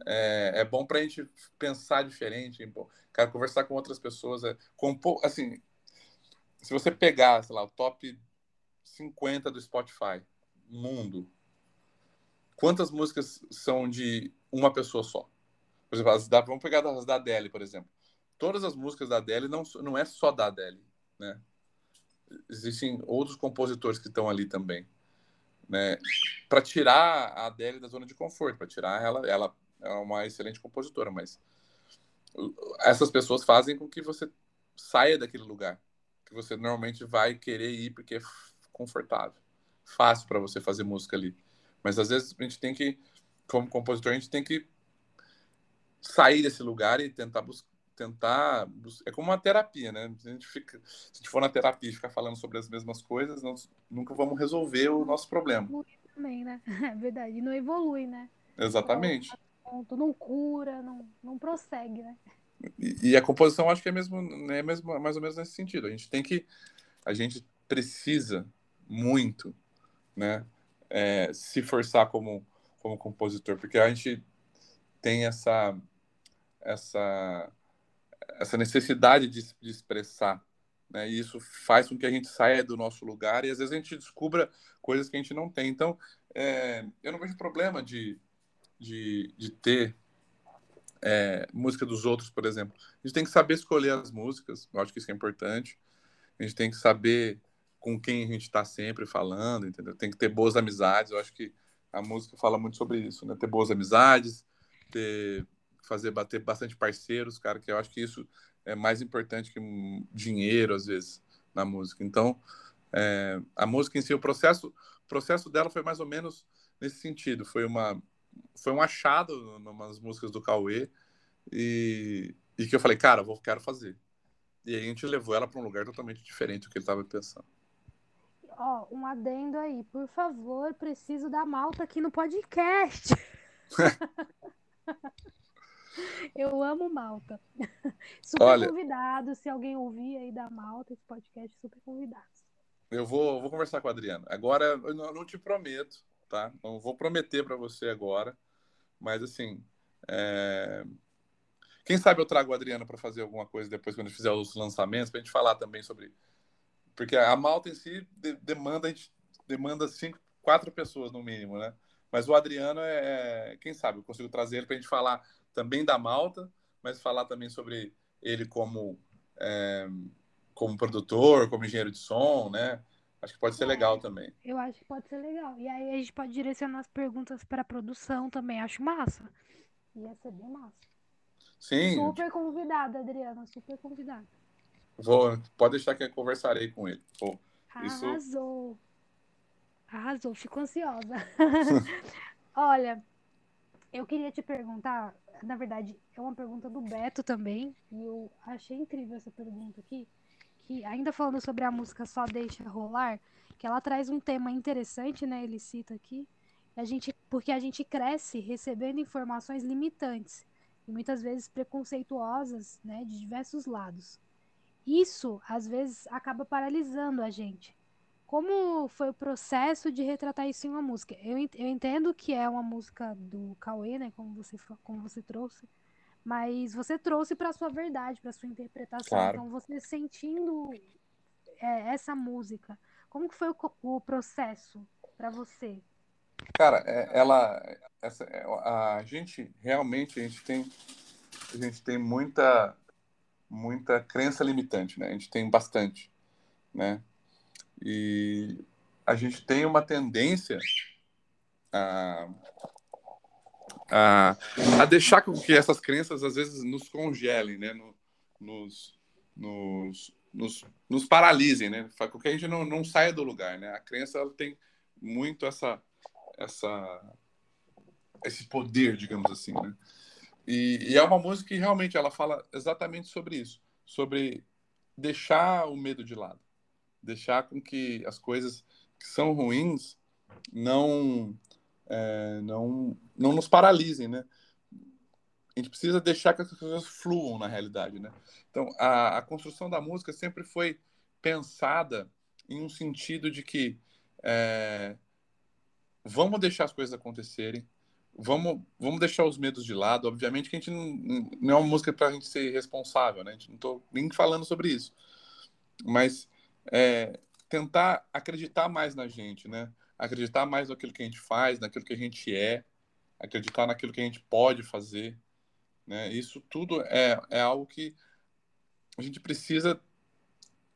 é, é bom para a gente pensar diferente, pô, cara, conversar com outras pessoas. É, compor, assim, se você pegar, sei lá, o top 50 do Spotify, mundo, quantas músicas são de uma pessoa só? Por exemplo, as da, vamos pegar as da Adele, por exemplo. Todas as músicas da Adele não, não é só da Adele, né? Existem outros compositores que estão ali também, né? Para tirar a Adele da zona de conforto, para tirar ela, ela é uma excelente compositora, mas essas pessoas fazem com que você saia daquele lugar que você normalmente vai querer ir porque é confortável, fácil para você fazer música ali. Mas às vezes a gente tem que, como compositor, a gente tem que sair desse lugar e tentar buscar tentar é como uma terapia né a gente fica se a gente for na terapia e ficar falando sobre as mesmas coisas nós nunca vamos resolver o nosso problema Também, né? <laughs> É verdade. E não evolui, né? exatamente Ponto, não cura, não, não prossegue, né? E, a composição acho que é mesmo é mesmo mais ou menos nesse sentido a gente tem que a gente precisa muito né é, se forçar como como compositor porque a gente tem essa essa essa necessidade de, de expressar né? E isso faz com que a gente saia do nosso lugar e às vezes a gente descubra coisas que a gente não tem. Então, é, eu não vejo problema de, de, de ter é, música dos outros, por exemplo. A gente tem que saber escolher as músicas, eu acho que isso é importante. A gente tem que saber com quem a gente está sempre falando, entendeu? Tem que ter boas amizades. Eu acho que a música fala muito sobre isso, né? Ter boas amizades, ter fazer bater bastante parceiros, cara, que eu acho que isso é mais importante que dinheiro às vezes na música. Então, é, a música em si, o processo, o processo dela foi mais ou menos nesse sentido. Foi uma, foi um achado nas músicas do Cauê e, e que eu falei, cara, vou quero fazer. E aí a gente levou ela para um lugar totalmente diferente do que ele estava pensando. Ó, um adendo aí, por favor, preciso da malta aqui no podcast. <laughs> Eu amo Malta. <laughs> Super Olha- convidado. Se alguém ouvir aí da Malta, esse podcast, super convidados. Eu vou, vou conversar com o Adriano. Agora, eu não, não te prometo, tá? Não vou prometer para você agora, mas assim, é, quem sabe eu trago o Adriano para fazer alguma coisa depois quando a gente fizer os lançamentos, para a gente falar também sobre, porque a Malta em si de- demanda a gente demanda cinco, quatro pessoas no mínimo, né? Mas o Adriano é, quem sabe eu consigo trazer ele para a gente falar também da Malta, mas falar também sobre ele como é, como produtor, como engenheiro de som, né? Acho que pode ser É. legal também. Eu acho que pode ser legal. E aí a gente pode direcionar as perguntas para a produção também. Acho massa. Ia ser bem massa. Sim, Super convidada, Adriana. Super convidada. vou, pode deixar que eu conversarei com ele. Pô, Isso- Arrasou. Arrasou. Fico ansiosa. <laughs> Olha, eu queria te perguntar. Na verdade, é uma pergunta do Beto também. E eu achei incrível essa pergunta aqui. Que ainda falando sobre a música Só Deixa Rolar, que ela traz um tema interessante, né? Ele cita aqui. A gente, porque a gente cresce recebendo informações limitantes e muitas vezes preconceituosas, né, de diversos lados. Isso, às vezes, acaba paralisando a gente. Como foi o processo de retratar isso em uma música? Eu, eu entendo que é uma música do Cauê, né, como você, como você trouxe, mas você trouxe para sua verdade, para sua interpretação. Claro. Então, você sentindo é, essa música, como que foi o, o processo para você? Cara, é- ela, essa, é, a gente realmente a gente tem, a gente tem muita, muita crença limitante, né? A gente tem bastante, né? E a gente tem uma tendência a, a, a deixar com que essas crenças às vezes nos congelem, né? No- nos, nos, nos, nos paralisem, né? Com que a gente não, não saia do lugar, né? A crença ela tem muito essa essa esse poder, digamos assim, né? E, e é uma música que realmente ela fala exatamente sobre isso, sobre deixar o medo de lado, deixar com que as coisas que são ruins não é, não não nos paralisem, né? A gente precisa deixar que as coisas fluam na realidade, né? Então a, a construção da música sempre foi pensada em um sentido de que é, vamos deixar as coisas acontecerem, vamos, vamos deixar os medos de lado. Obviamente que a gente não, não é uma música para a gente ser responsável, né? A gente não estou nem falando sobre isso. Mas é, tentar acreditar mais na gente, né? Acreditar mais naquilo que a gente faz, naquilo que a gente é, acreditar naquilo que a gente pode fazer, né? Isso tudo é, é algo que a gente precisa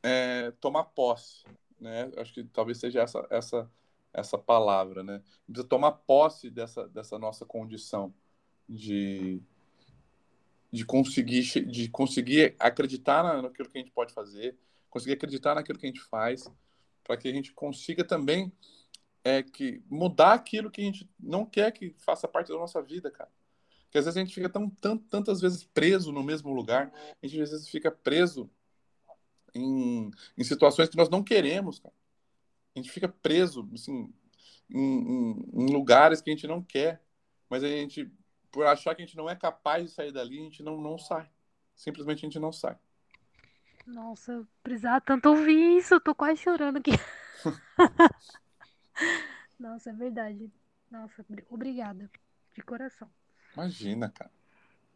é, tomar posse, né? Acho que talvez seja essa, essa essa palavra, né? Precisa tomar posse dessa, dessa nossa condição de, de conseguir de conseguir acreditar na- naquilo que a gente pode fazer, conseguir acreditar naquilo que a gente faz, para que a gente consiga também é que mudar aquilo que a gente não quer que faça parte da nossa vida, cara. Porque às vezes a gente fica tão, tantas vezes preso no mesmo lugar, a gente às vezes fica preso em, em situações que nós não queremos, cara. A gente fica preso, assim, em, em- em lugares que a gente não quer, mas a gente, por achar que a gente não é capaz de sair dali, a gente não, não sai. Simplesmente a gente não sai. Nossa, eu precisava tanto ouvir isso, eu tô quase chorando aqui. <laughs> Nossa, é verdade. Nossa, obri- obrigada, de coração. Imagina, cara.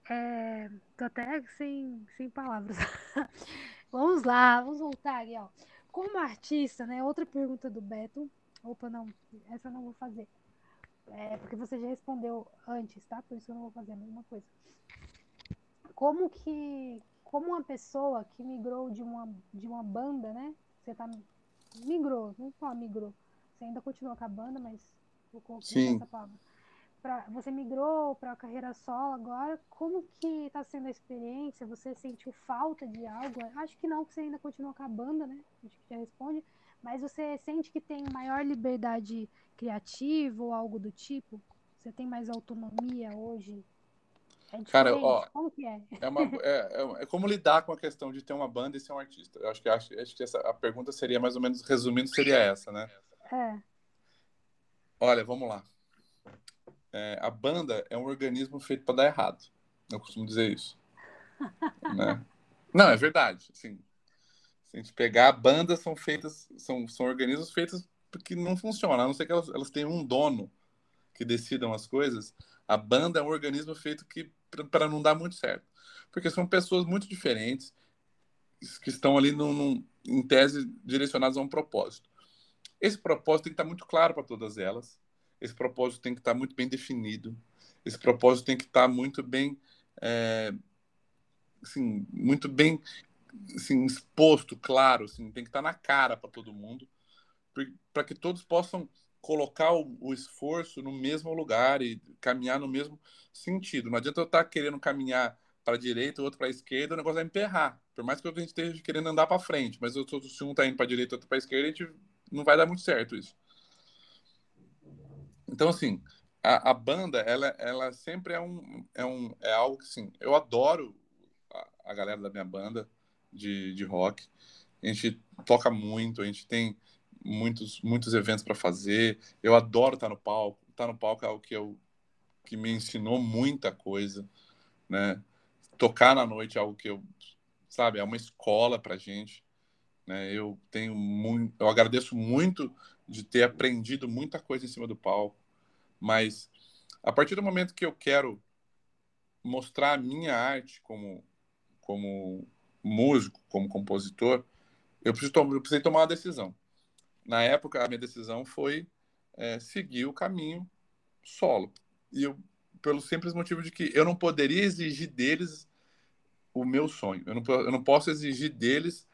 É, tô até sem, sem palavras. <laughs> Vamos lá, vamos voltar aqui, ó. Como artista, né? Outra pergunta do Beto. Opa, não, essa eu não vou fazer. É, porque você já respondeu antes, tá? Por isso eu não vou fazer a mesma coisa. Como que, como uma pessoa que migrou de uma, de uma banda, né? Você tá migrou, não falar migrou. Você ainda continua com a banda, mas vou colocar Sim. essa palavra. Pra, você migrou para a carreira solo agora. Como que tá sendo a experiência? Você sentiu falta de algo? Acho que não, porque você ainda continua com a banda, né? Acho que já responde. Mas você sente que tem maior liberdade criativa ou algo do tipo? Você tem mais autonomia hoje? É Cara, ó, Como que é? É, uma, <laughs> é, é- é como lidar com a questão de ter uma banda e ser um artista. Eu acho que, acho, acho que essa, a pergunta seria mais ou menos, resumindo, seria essa, né? É, Olha, vamos lá. é, a banda é um organismo feito para dar errado. Eu costumo dizer isso. <laughs> né? Não, é verdade. Assim, se a gente pegar, bandas são feitas, são, são organismos feitos porque não funcionam, a não ser que elas, elas tenham um dono que decidam as coisas. A banda é um organismo feito que para não dar muito certo. Porque são pessoas muito diferentes que estão ali num, num, em tese direcionadas a um propósito. Esse propósito tem que estar muito claro para todas elas. Esse propósito tem que estar muito bem definido. Esse propósito tem que estar muito bem, é, assim, muito bem assim, exposto, claro, assim, tem que estar na cara para todo mundo, para que todos possam colocar o, o, esforço no mesmo lugar e caminhar no mesmo sentido. Não adianta eu estar querendo caminhar para a direita, o outro para a esquerda, o negócio vai emperrar. Por mais que a gente esteja querendo andar para frente, mas eu, se um está indo para a direita outro para a esquerda, a gente não vai dar muito certo isso. Então, assim, a, a, banda, ela, ela sempre é um, é um é algo que, assim, eu adoro a, a galera da minha banda de, de rock. A gente toca muito, a gente tem muitos muitos eventos para fazer. Eu adoro estar no palco. Estar no palco é algo que eu que me ensinou muita coisa, né? Tocar na noite é algo que eu, sabe, é uma escola para gente, né? Eu tenho muito, eu agradeço muito de ter aprendido muita coisa em cima do palco, mas a partir do momento que eu quero mostrar a minha arte como como músico, como compositor, eu preciso eu precisei tomar uma decisão na época, a minha decisão foi é, seguir o caminho solo. E eu, pelo simples motivo de que eu não poderia exigir deles o meu sonho. Eu não, eu não posso exigir deles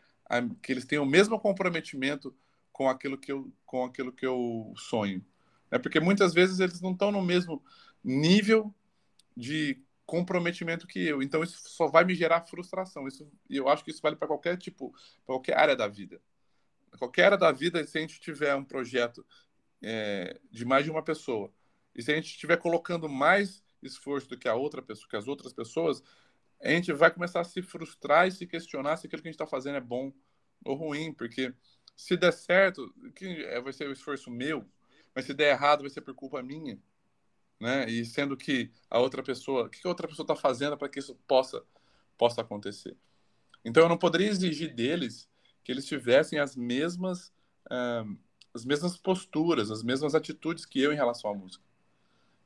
que eles tenham o mesmo comprometimento com aquilo que eu, com aquilo que eu sonho. É porque muitas vezes eles não estão no mesmo nível de comprometimento que eu. Então isso só vai me gerar frustração. Isso, eu acho que isso vale para qualquer tipo, qualquer área da vida qualquer área da vida, se a gente tiver um projeto é, de mais de uma pessoa, e se a gente estiver colocando mais esforço do que a outra pessoa, que as outras pessoas, a gente vai começar a se frustrar e se questionar se aquilo que a gente está fazendo é bom ou ruim, porque se der certo, que é, vai ser o esforço meu, mas se der errado, vai ser por culpa minha, né? E sendo que a outra pessoa, o que a outra pessoa está fazendo para que isso possa possa acontecer? Então eu não poderia exigir deles que eles tivessem as mesmas uh, as mesmas posturas, as mesmas atitudes que eu em relação à música.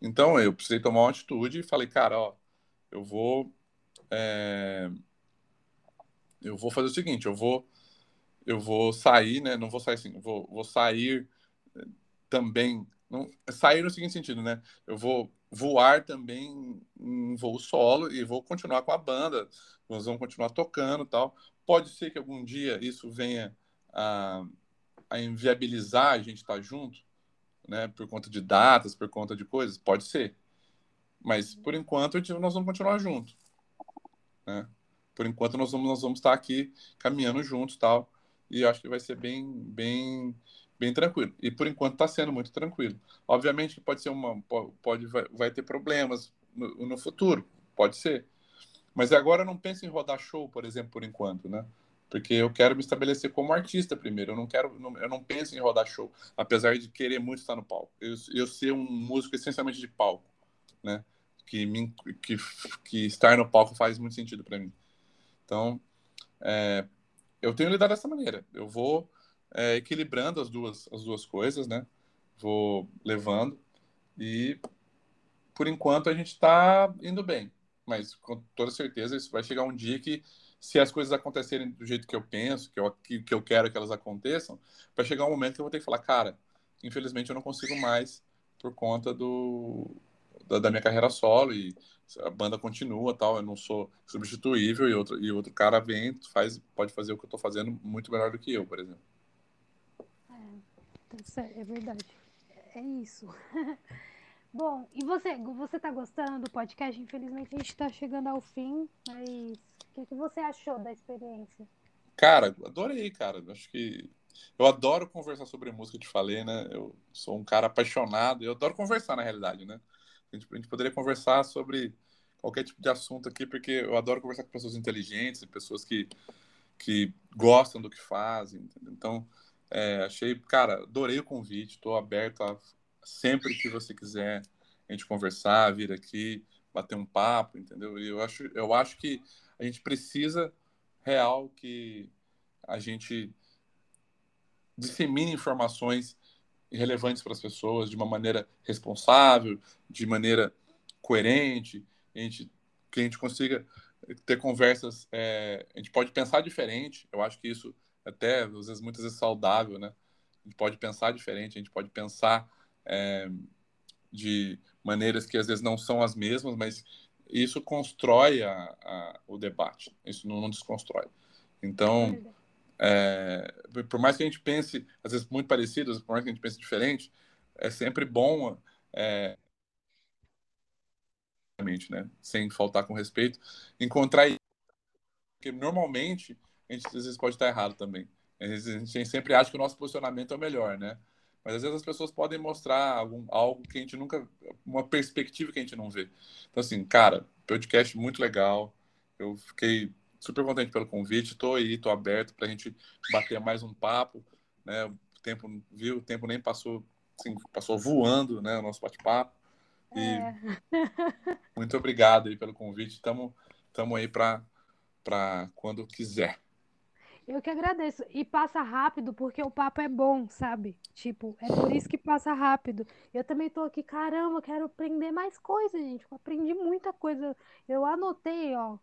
Então eu precisei tomar uma atitude e falei, cara, ó, eu vou é, eu vou fazer o seguinte, eu vou eu vou sair, né? Não vou sair assim, vou, vou sair também, não, sair no seguinte sentido, né? Eu vou voar também em voo solo e vou continuar com a banda, nós vamos continuar tocando, tal, Pode ser que algum dia isso venha a, a inviabilizar a gente estar junto, né? Por conta de datas, por conta de coisas, pode ser. Mas por enquanto nós vamos continuar juntos, né? Por enquanto nós vamos nós vamos estar aqui caminhando juntos, tal. E acho que vai ser bem bem bem tranquilo. E por enquanto está sendo muito tranquilo. Obviamente pode ser uma pode vai, vai ter problemas no, no futuro, pode ser. Mas agora eu não penso em rodar show, por exemplo, por enquanto, né? Porque eu quero me estabelecer como artista primeiro. Eu não quero, eu não penso em rodar show, apesar de querer muito estar no palco. Eu, eu ser um músico essencialmente de palco, né? Que, me, que, que estar no palco faz muito sentido para mim. Então, é, eu tenho lidado dessa maneira. Eu vou é, equilibrando as duas, as duas coisas, né? Vou levando e, por enquanto, a gente está indo bem mas com toda certeza isso vai chegar um dia que, se as coisas acontecerem do jeito que eu penso, que eu, que, que eu quero que elas aconteçam, vai chegar um momento que eu vou ter que falar, cara, infelizmente eu não consigo mais por conta do, da, da, minha carreira solo e a banda continua tal, eu não sou substituível e outro, e outro cara vem, faz, pode fazer o que eu estou fazendo muito melhor do que eu, por exemplo. É, é verdade. É isso. <laughs> Bom, e você, você tá gostando do podcast? Infelizmente a gente tá chegando ao fim, mas o que, que você achou da experiência? Cara, adorei, cara. Acho que eu adoro conversar sobre música, te falei, né? Eu sou um cara apaixonado, eu adoro conversar na realidade, né? A gente, a gente poderia conversar sobre qualquer tipo de assunto aqui, porque eu adoro conversar com pessoas inteligentes, pessoas que, que gostam do que fazem, entendeu? Então, é, achei, cara, adorei o convite, estou aberto a sempre que você quiser a gente conversar, vir aqui, bater um papo, entendeu? E eu acho, eu acho que a gente precisa real que a gente dissemine informações relevantes para as pessoas de uma maneira responsável, de maneira coerente, a gente, que a gente consiga ter conversas, é, a gente pode pensar diferente, eu acho que isso até, às vezes, muitas vezes saudável, né? A gente pode pensar diferente, a gente pode pensar é, de maneiras que às vezes não são as mesmas, mas isso constrói a, a, o debate, isso não, não desconstrói. Então, é, por mais que a gente pense, às vezes, muito parecidos, por mais que a gente pense diferente, é sempre bom, é, né, sem faltar com respeito, encontrar porque normalmente a gente às vezes pode estar errado também. A gente sempre acha que o nosso posicionamento é o melhor, né? Mas às vezes as pessoas podem mostrar algum, algo que a gente nunca. uma perspectiva que a gente não vê. Então, assim, cara, podcast muito legal. Eu fiquei super contente pelo convite. Estou aí, estou aberto para a gente bater mais um papo. Né? O tempo, viu? O tempo nem passou, assim, passou voando, né? O nosso bate-papo. E é. <laughs> muito obrigado aí pelo convite. Estamos aí para quando quiser. Eu que agradeço. E passa rápido porque o papo é bom, sabe? Tipo, é por isso que passa rápido. Eu também tô aqui, caramba, quero aprender mais coisas, gente. Eu aprendi muita coisa. Eu anotei, ó,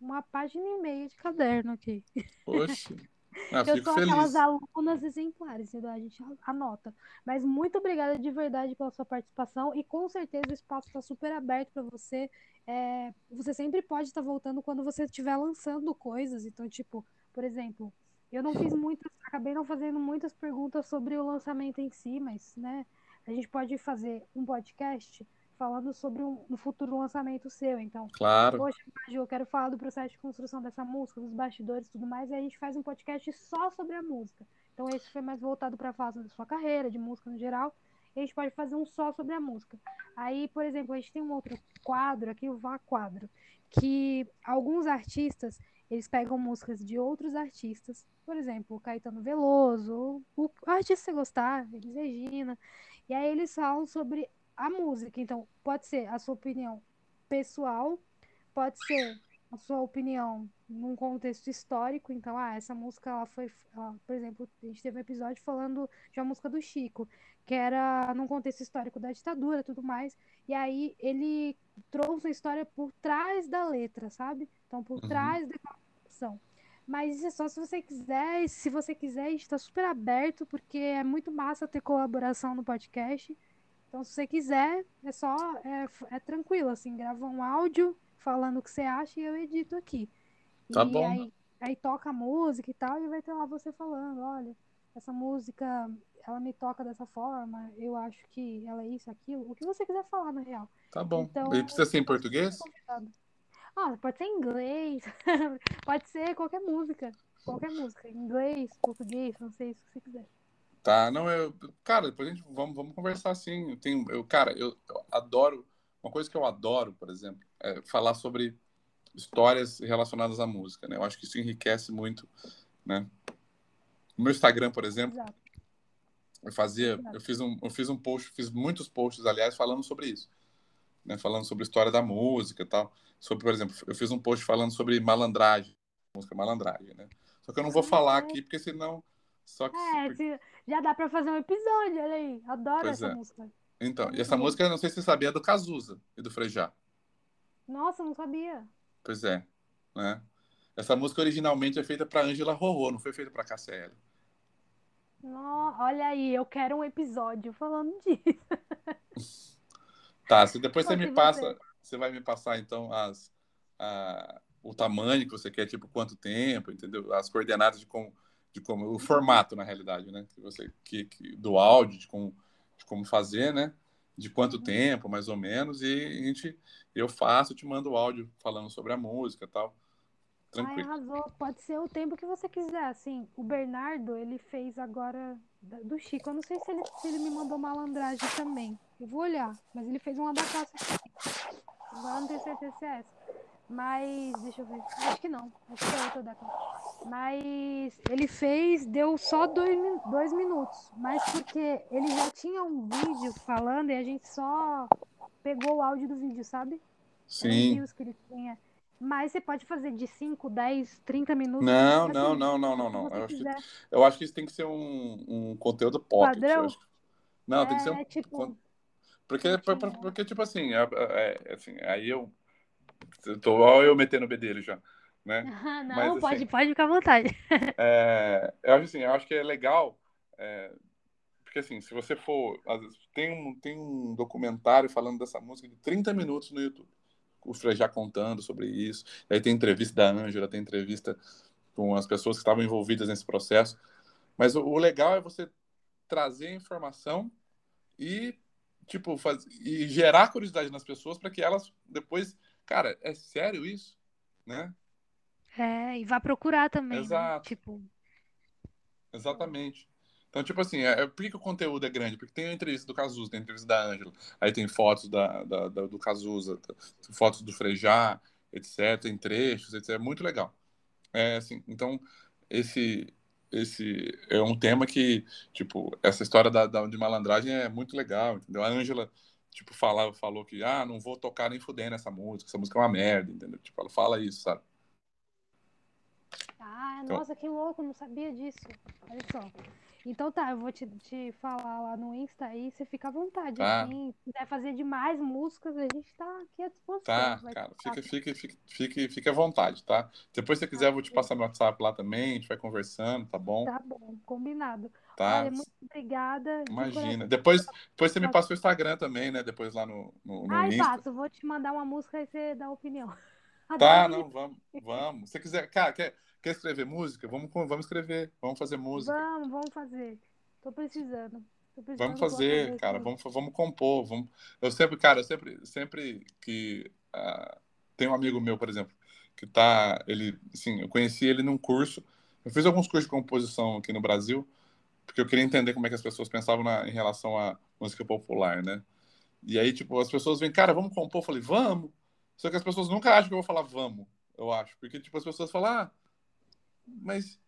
uma página e meia de caderno aqui. Poxa. <laughs> Ah, eu sou feliz. aquelas alunas exemplares, entendeu? A gente anota. Mas muito obrigada de verdade pela sua participação e com certeza o espaço está super aberto para você. É, você sempre pode estar tá voltando quando você estiver lançando coisas. Então, tipo, por exemplo, eu não fiz muitas, acabei não fazendo muitas perguntas sobre o lançamento em si, mas, né, a gente pode fazer um podcast falando sobre um, um futuro lançamento seu. Então, claro. poxa, eu quero falar do processo de construção dessa música, dos bastidores e tudo mais, e a gente faz um podcast só sobre a música. Então, esse foi mais voltado para a fase da sua carreira, de música no geral. E a gente pode fazer um só sobre a música. Aí, por exemplo, a gente tem um outro quadro aqui, o Vá Quadro, que alguns artistas eles pegam músicas de outros artistas, por exemplo, o Caetano Veloso, o artista que você gostar, Elis Regina, e aí eles falam sobre a música. Então, pode ser a sua opinião pessoal, pode ser a sua opinião num contexto histórico. Então, ah, essa música ela foi, ela, por exemplo, a gente teve um episódio falando de uma música do Chico, que era num contexto histórico da ditadura, tudo mais. E aí ele trouxe a história por trás da letra, sabe? Então, por uhum. trás da composição. Mas isso é só se você quiser, e se você quiser, está super aberto, porque é muito massa ter colaboração no podcast. Então, se você quiser, é só, é, é tranquilo, assim, grava um áudio falando o que você acha e eu edito aqui. Tá e bom. Aí, aí toca a música e tal, e vai ter lá você falando, olha, essa música, ela me toca dessa forma, eu acho que ela é isso, aquilo, o que você quiser falar, na real. Tá bom. Então, e precisa ser em português? Ah, pode ser em inglês, <laughs> pode ser qualquer música, qualquer música, inglês, português, não sei, se você quiser. Tá, não, eu, cara, depois a gente, vamos, vamos conversar assim, eu tenho, eu, cara, eu, eu adoro, uma coisa que eu adoro, por exemplo, é falar sobre histórias relacionadas à música, né, eu acho que isso enriquece muito, né, no meu Instagram, por exemplo, Exato. eu fazia, Exato. eu fiz um, eu fiz um post, fiz muitos posts, aliás, falando sobre isso, né, falando sobre a história da música e tal, sobre, por exemplo, eu fiz um post falando sobre malandragem, música malandragem, né? Só que eu não vou falar aqui, porque senão. Só que é, se... já dá pra fazer um episódio, olha aí. Adoro pois essa é. música. Então, e essa música, eu não sei se você sabia, é do Cazuza e do Frejá. Nossa, não sabia. Pois é, né? Essa música originalmente é feita para Angela Rorô, não foi feita para KCL. No, olha aí, eu quero um episódio falando <laughs> disso. tá, se depois você me passa, você você vai me passar então as, a, o tamanho que você quer, tipo quanto tempo, entendeu? As coordenadas de como, de como o formato na realidade, né? Que você que, que do áudio, de como, de como fazer, né? De quanto tempo, mais ou menos, e a gente eu faço, te mando o áudio falando sobre a música, tal. Tranquilo. Ai, arrasou. Pode ser o tempo que você quiser. Assim, o Bernardo, ele fez agora do Chico. Eu não sei se ele, se ele me mandou malandragem também. Eu vou olhar. Mas ele fez uma da caça. Agora não tenho certeza se é essa. Mas, deixa eu ver. Acho que não. Acho que é outra da Mas ele fez, deu só dois, dois minutos. Mas porque ele já tinha um vídeo falando e a gente só pegou o áudio do vídeo, sabe? Sim. Views que ele tinha. Mas você pode fazer de 5, 10, 30 minutos. Não, assim, não, não, não, não, não. você Eu acho, que, eu acho que isso tem que ser um, um conteúdo pocket. Padrão? eu acho que- Não, tem que ser um. É, tipo, Porque, porque, porque, tipo assim, é- é- assim, aí eu. Eu Tô ó, eu metendo o bedelho já, né? <laughs> não, Mas, pode, assim, pode ficar à vontade. <laughs> É, eu acho assim, eu acho que é legal, é, porque assim, se você for, vezes, tem um, tem um documentário falando dessa música de 30 minutos no YouTube, o Frejá contando sobre isso, aí tem entrevista da Ângela, tem entrevista com as pessoas que estavam envolvidas nesse processo, mas o, o legal é você trazer informação e, tipo, faz, e gerar curiosidade nas pessoas para que elas depois, cara, é sério isso? Né? É, e vá procurar também, né? Exato. Tipo, Exatamente. Então, tipo assim, é, é- por que, que o conteúdo é grande? Porque tem a entrevista do Cazuza, tem a entrevista da Ângela, aí tem fotos da, da- da- do Cazuza, fotos do Frejá, etc., tem trechos, etc. É muito legal. É, assim, então, esse, esse é um tema que, tipo, essa história da, da- de malandragem é muito legal, entendeu? A Ângela, tipo, falava, falou que, ah, não vou tocar nem fuder nessa música, essa música é uma merda, entendeu? Tipo, ela fala isso, sabe? ah, Então- nossa, que louco, não sabia disso. Olha só. Então tá, eu vou te, te falar lá no Insta aí, você fica à vontade, Tá. assim. Se quiser fazer de mais músicas, a gente tá aqui à disposição. Tá, cara, fique, fique, fique, fique, fique à vontade, tá? Depois, se você quiser, eu vou te passar meu WhatsApp lá também, a gente vai conversando, tá bom? Tá bom, combinado. Tá? Olha, muito obrigada. de Imagina. coração. Depois, depois você me passa o Instagram também, né? Depois lá no, no, no Ai, Insta. passo, vou te mandar uma música e você dá opinião. <laughs> Tá, não, vamos, vamos. Se você quiser, cara, quer, quer escrever música? Vamos, vamos escrever, vamos fazer música. Vamos, vamos fazer. Tô precisando. Tô precisando Vamos fazer, cara, vamos, vamos compor. Vamos... Eu sempre, cara, eu sempre, sempre que ah, tem um amigo meu, por exemplo, que tá, ele, assim, eu conheci ele num curso. Eu fiz alguns cursos de composição aqui no Brasil, porque eu queria entender como é que as pessoas pensavam na, em relação à música popular, né? E aí, tipo, as pessoas vêm, cara, vamos compor. Eu falei, vamos. Só que as pessoas nunca acham que eu vou falar vamos, eu acho. Porque, tipo, as pessoas falam, ah, mas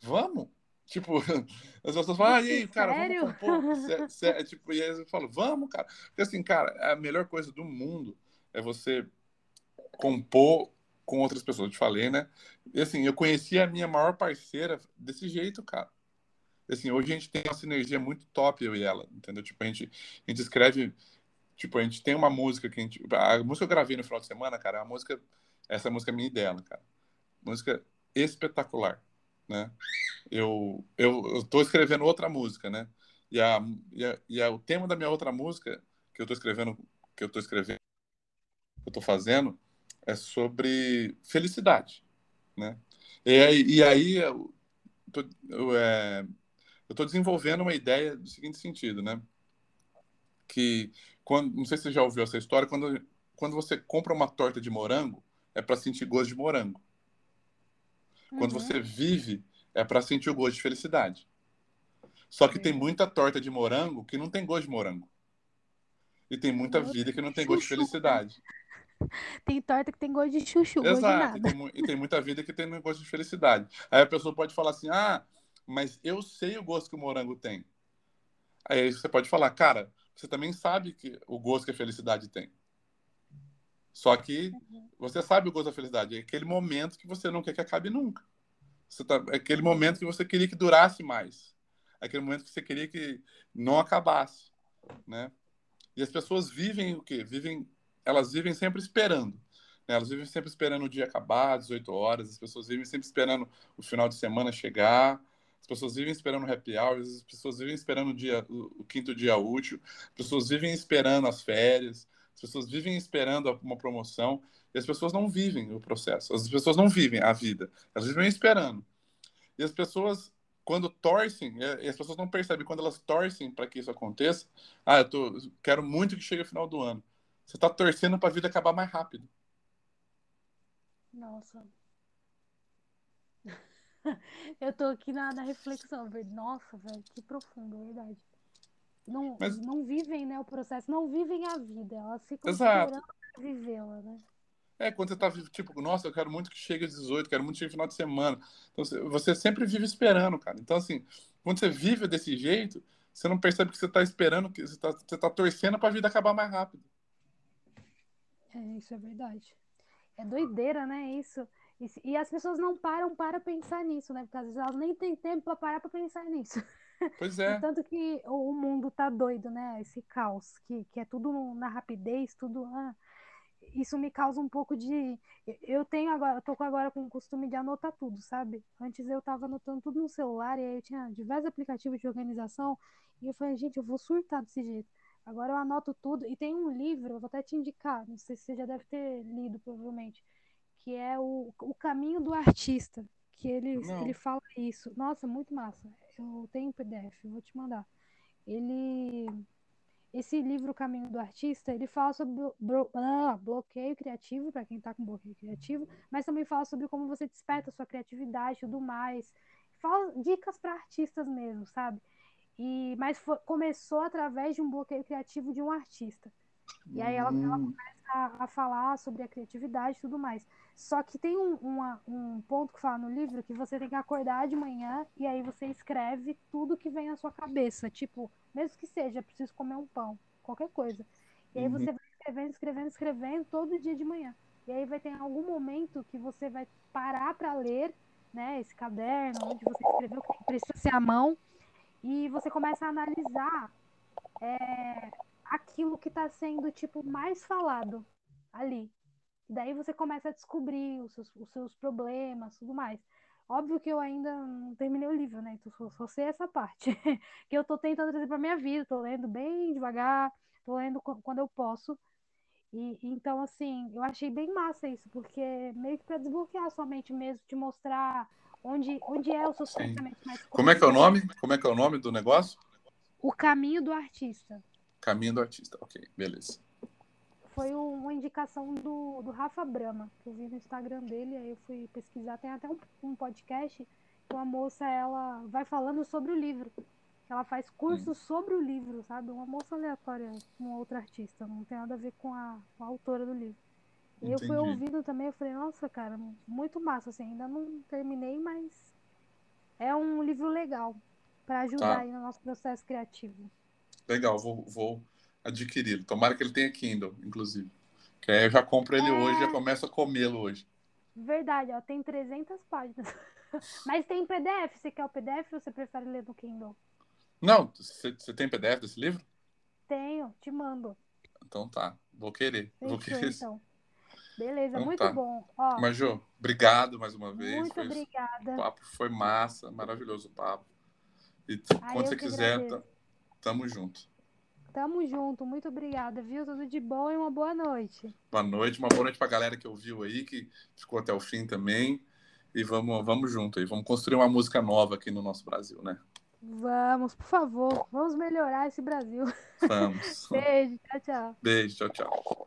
vamos? Tipo, <laughs> as pessoas falam, ah, e aí, cara, Sério? vamos compor. <laughs> Sé- sé- tipo, e aí eu falo, vamos, cara. Porque assim, cara, a melhor coisa do mundo é você compor com outras pessoas. Eu te falei, né? E assim, eu conheci a minha maior parceira desse jeito, cara. Assim, hoje a gente tem uma sinergia muito top, eu e ela, entendeu? Tipo, a gente, a gente escreve, tipo, a gente tem uma música que a gente. A música que eu gravei no final de semana, cara, é uma música. Essa música é minha e dela, cara. Música espetacular, né? Eu, eu, eu tô escrevendo outra música, né? E, a, e, a, e a, o tema da minha outra música que eu tô escrevendo, que eu tô escrevendo, que eu tô fazendo, é sobre felicidade, né? E aí, e aí eu, eu, é, eu tô desenvolvendo uma ideia do seguinte sentido, né? Que quando, não sei se você já ouviu essa história, quando, quando você compra uma torta de morango, é para sentir gosto de morango. Quando Uhum. você vive, é para sentir o gosto de felicidade. Só que tem muita torta de morango que não tem gosto de morango. E tem muita vida que não tem gosto de felicidade. Tem torta que tem gosto de chuchu, gosto de Exato. E tem, e tem muita vida que tem gosto de felicidade. Aí a pessoa pode falar assim: ah, mas eu sei o gosto que o morango tem. Aí você pode falar, cara, você também sabe que o gosto que a felicidade tem. Só que você sabe o gosto da felicidade. É aquele momento que você não quer que acabe nunca. Tá, é aquele momento que você queria que durasse mais. É aquele momento que você queria que não acabasse, né? E as pessoas vivem o quê? Vivem, elas vivem sempre esperando. né? Elas vivem sempre esperando o dia acabar, 18 horas. As pessoas vivem sempre esperando o final de semana chegar. As pessoas vivem esperando happy hour. As pessoas vivem esperando o, dia, o, quinto dia útil. As pessoas vivem esperando as férias. As pessoas vivem esperando uma promoção. E as pessoas não vivem o processo. As pessoas não vivem a vida. Elas vivem esperando. E as pessoas, quando torcem, e as pessoas não percebem, quando elas torcem para que isso aconteça, ah, eu tô, quero muito que chegue o final do ano. Você está torcendo para a vida acabar mais rápido. Nossa. <laughs> Eu tô aqui na, na reflexão, velho. Nossa, velho, que profundo, é verdade. Não, Mas- não vivem, né, o processo, não vivem a vida, elas ficam Exato. esperando pra vivê-la, né? É, quando você tá vivo, tipo, nossa, eu quero muito que chegue às 18, quero muito que chegue no final de semana. Então, você- sempre vive esperando, cara. Então, assim, quando você vive desse jeito, você não percebe que você tá esperando, que você tá, você tá torcendo para a vida acabar mais rápido. É, isso é verdade. É doideira, né? Isso. E, e as pessoas não param para pensar nisso, né? Porque às vezes elas nem têm tempo para parar para pensar nisso. <laughs> Pois é. Tanto que o, mundo tá doido, né? Esse caos, que, que é tudo na rapidez, tudo. Ah, isso me causa um pouco de. Eu tenho agora, eu tô agora com o costume de anotar tudo, sabe? Antes eu tava anotando tudo no celular e aí eu tinha diversos aplicativos de organização e eu falei, gente, eu vou surtar desse jeito. Agora eu anoto tudo e tem um livro, eu vou até te indicar, não sei se você já deve ter lido provavelmente, que é o, o Caminho do Artista, que ele, ele fala isso. Nossa, muito massa. Eu tenho PDF, eu vou te mandar. Ele esse livro Caminho do Artista, ele fala sobre blo ah, bloqueio criativo, para quem está com bloqueio criativo, mas também fala sobre como você desperta a sua criatividade e tudo mais. Fala dicas para artistas mesmo, sabe? E, mas foi, começou através de um bloqueio criativo de um artista. E aí ela, ela hum. começa a, a, falar sobre a criatividade e tudo mais. Só que tem um, uma, um ponto que fala no livro que você tem que acordar de manhã e aí você escreve tudo que vem na sua cabeça. Tipo, mesmo que seja, preciso comer um pão, qualquer coisa. E aí você uhum. vai escrevendo, escrevendo, escrevendo todo dia de manhã. E aí vai ter algum momento que você vai parar para ler, né, esse caderno onde você escreveu, que precisa ser a mão, e você começa a analisar é, aquilo que está sendo tipo mais falado ali. Daí você começa a descobrir os seus, os seus problemas, tudo mais. Óbvio que eu ainda não terminei o livro, né? Então só, só sei essa parte. <laughs> que eu tô tentando trazer pra minha vida, tô lendo bem devagar, tô lendo quando eu posso. E, então, assim, eu achei bem massa isso, porque meio que pra desbloquear a sua mente mesmo, te mostrar onde, onde é o seu pensamento mais Como é que é o nome? Como é que é o nome do negócio? O Caminho do Artista. Caminho do Artista, ok, beleza foi uma indicação do, do Rafa Brama, que eu vi no Instagram dele, aí eu fui pesquisar. Tem até um, um podcast que uma moça ela vai falando sobre o livro. Ela faz cursos sobre o livro, sabe? Uma moça aleatória, uma outra artista, não tem nada a ver com a, com a autora do livro. E eu fui ouvindo também, eu falei, nossa, cara, muito massa, assim, ainda não terminei, mas é um livro legal para ajudar tá. aí no nosso processo criativo. Legal, vou, vou adquiri-lo. Tomara que ele tenha Kindle, inclusive. Que aí eu já compro ele é... hoje e já começo a comê-lo hoje. Verdade, ó, tem 300 páginas. <laughs> Mas tem PDF. Você quer o PDF ou você prefere ler no Kindle? Não, você, tem PDF desse livro? Tenho, te mando. Então tá, vou querer. Fechou, vou querer. Então. Beleza, então, muito tá. bom. Ó, Majô, obrigado mais uma vez. Muito foi, obrigada. O papo foi massa, maravilhoso o papo. E Ai, quando você quiser, tamo junto. Tamo junto, muito obrigada, viu? Tudo de bom e uma boa noite. Boa noite, uma boa noite pra galera que ouviu aí, que ficou até o fim também. E vamos, vamos junto aí, vamos construir uma música nova aqui no nosso Brasil, né? Vamos, por favor, vamos melhorar esse Brasil. Vamos. <laughs> Beijo, tchau, tchau. Beijo, tchau, tchau.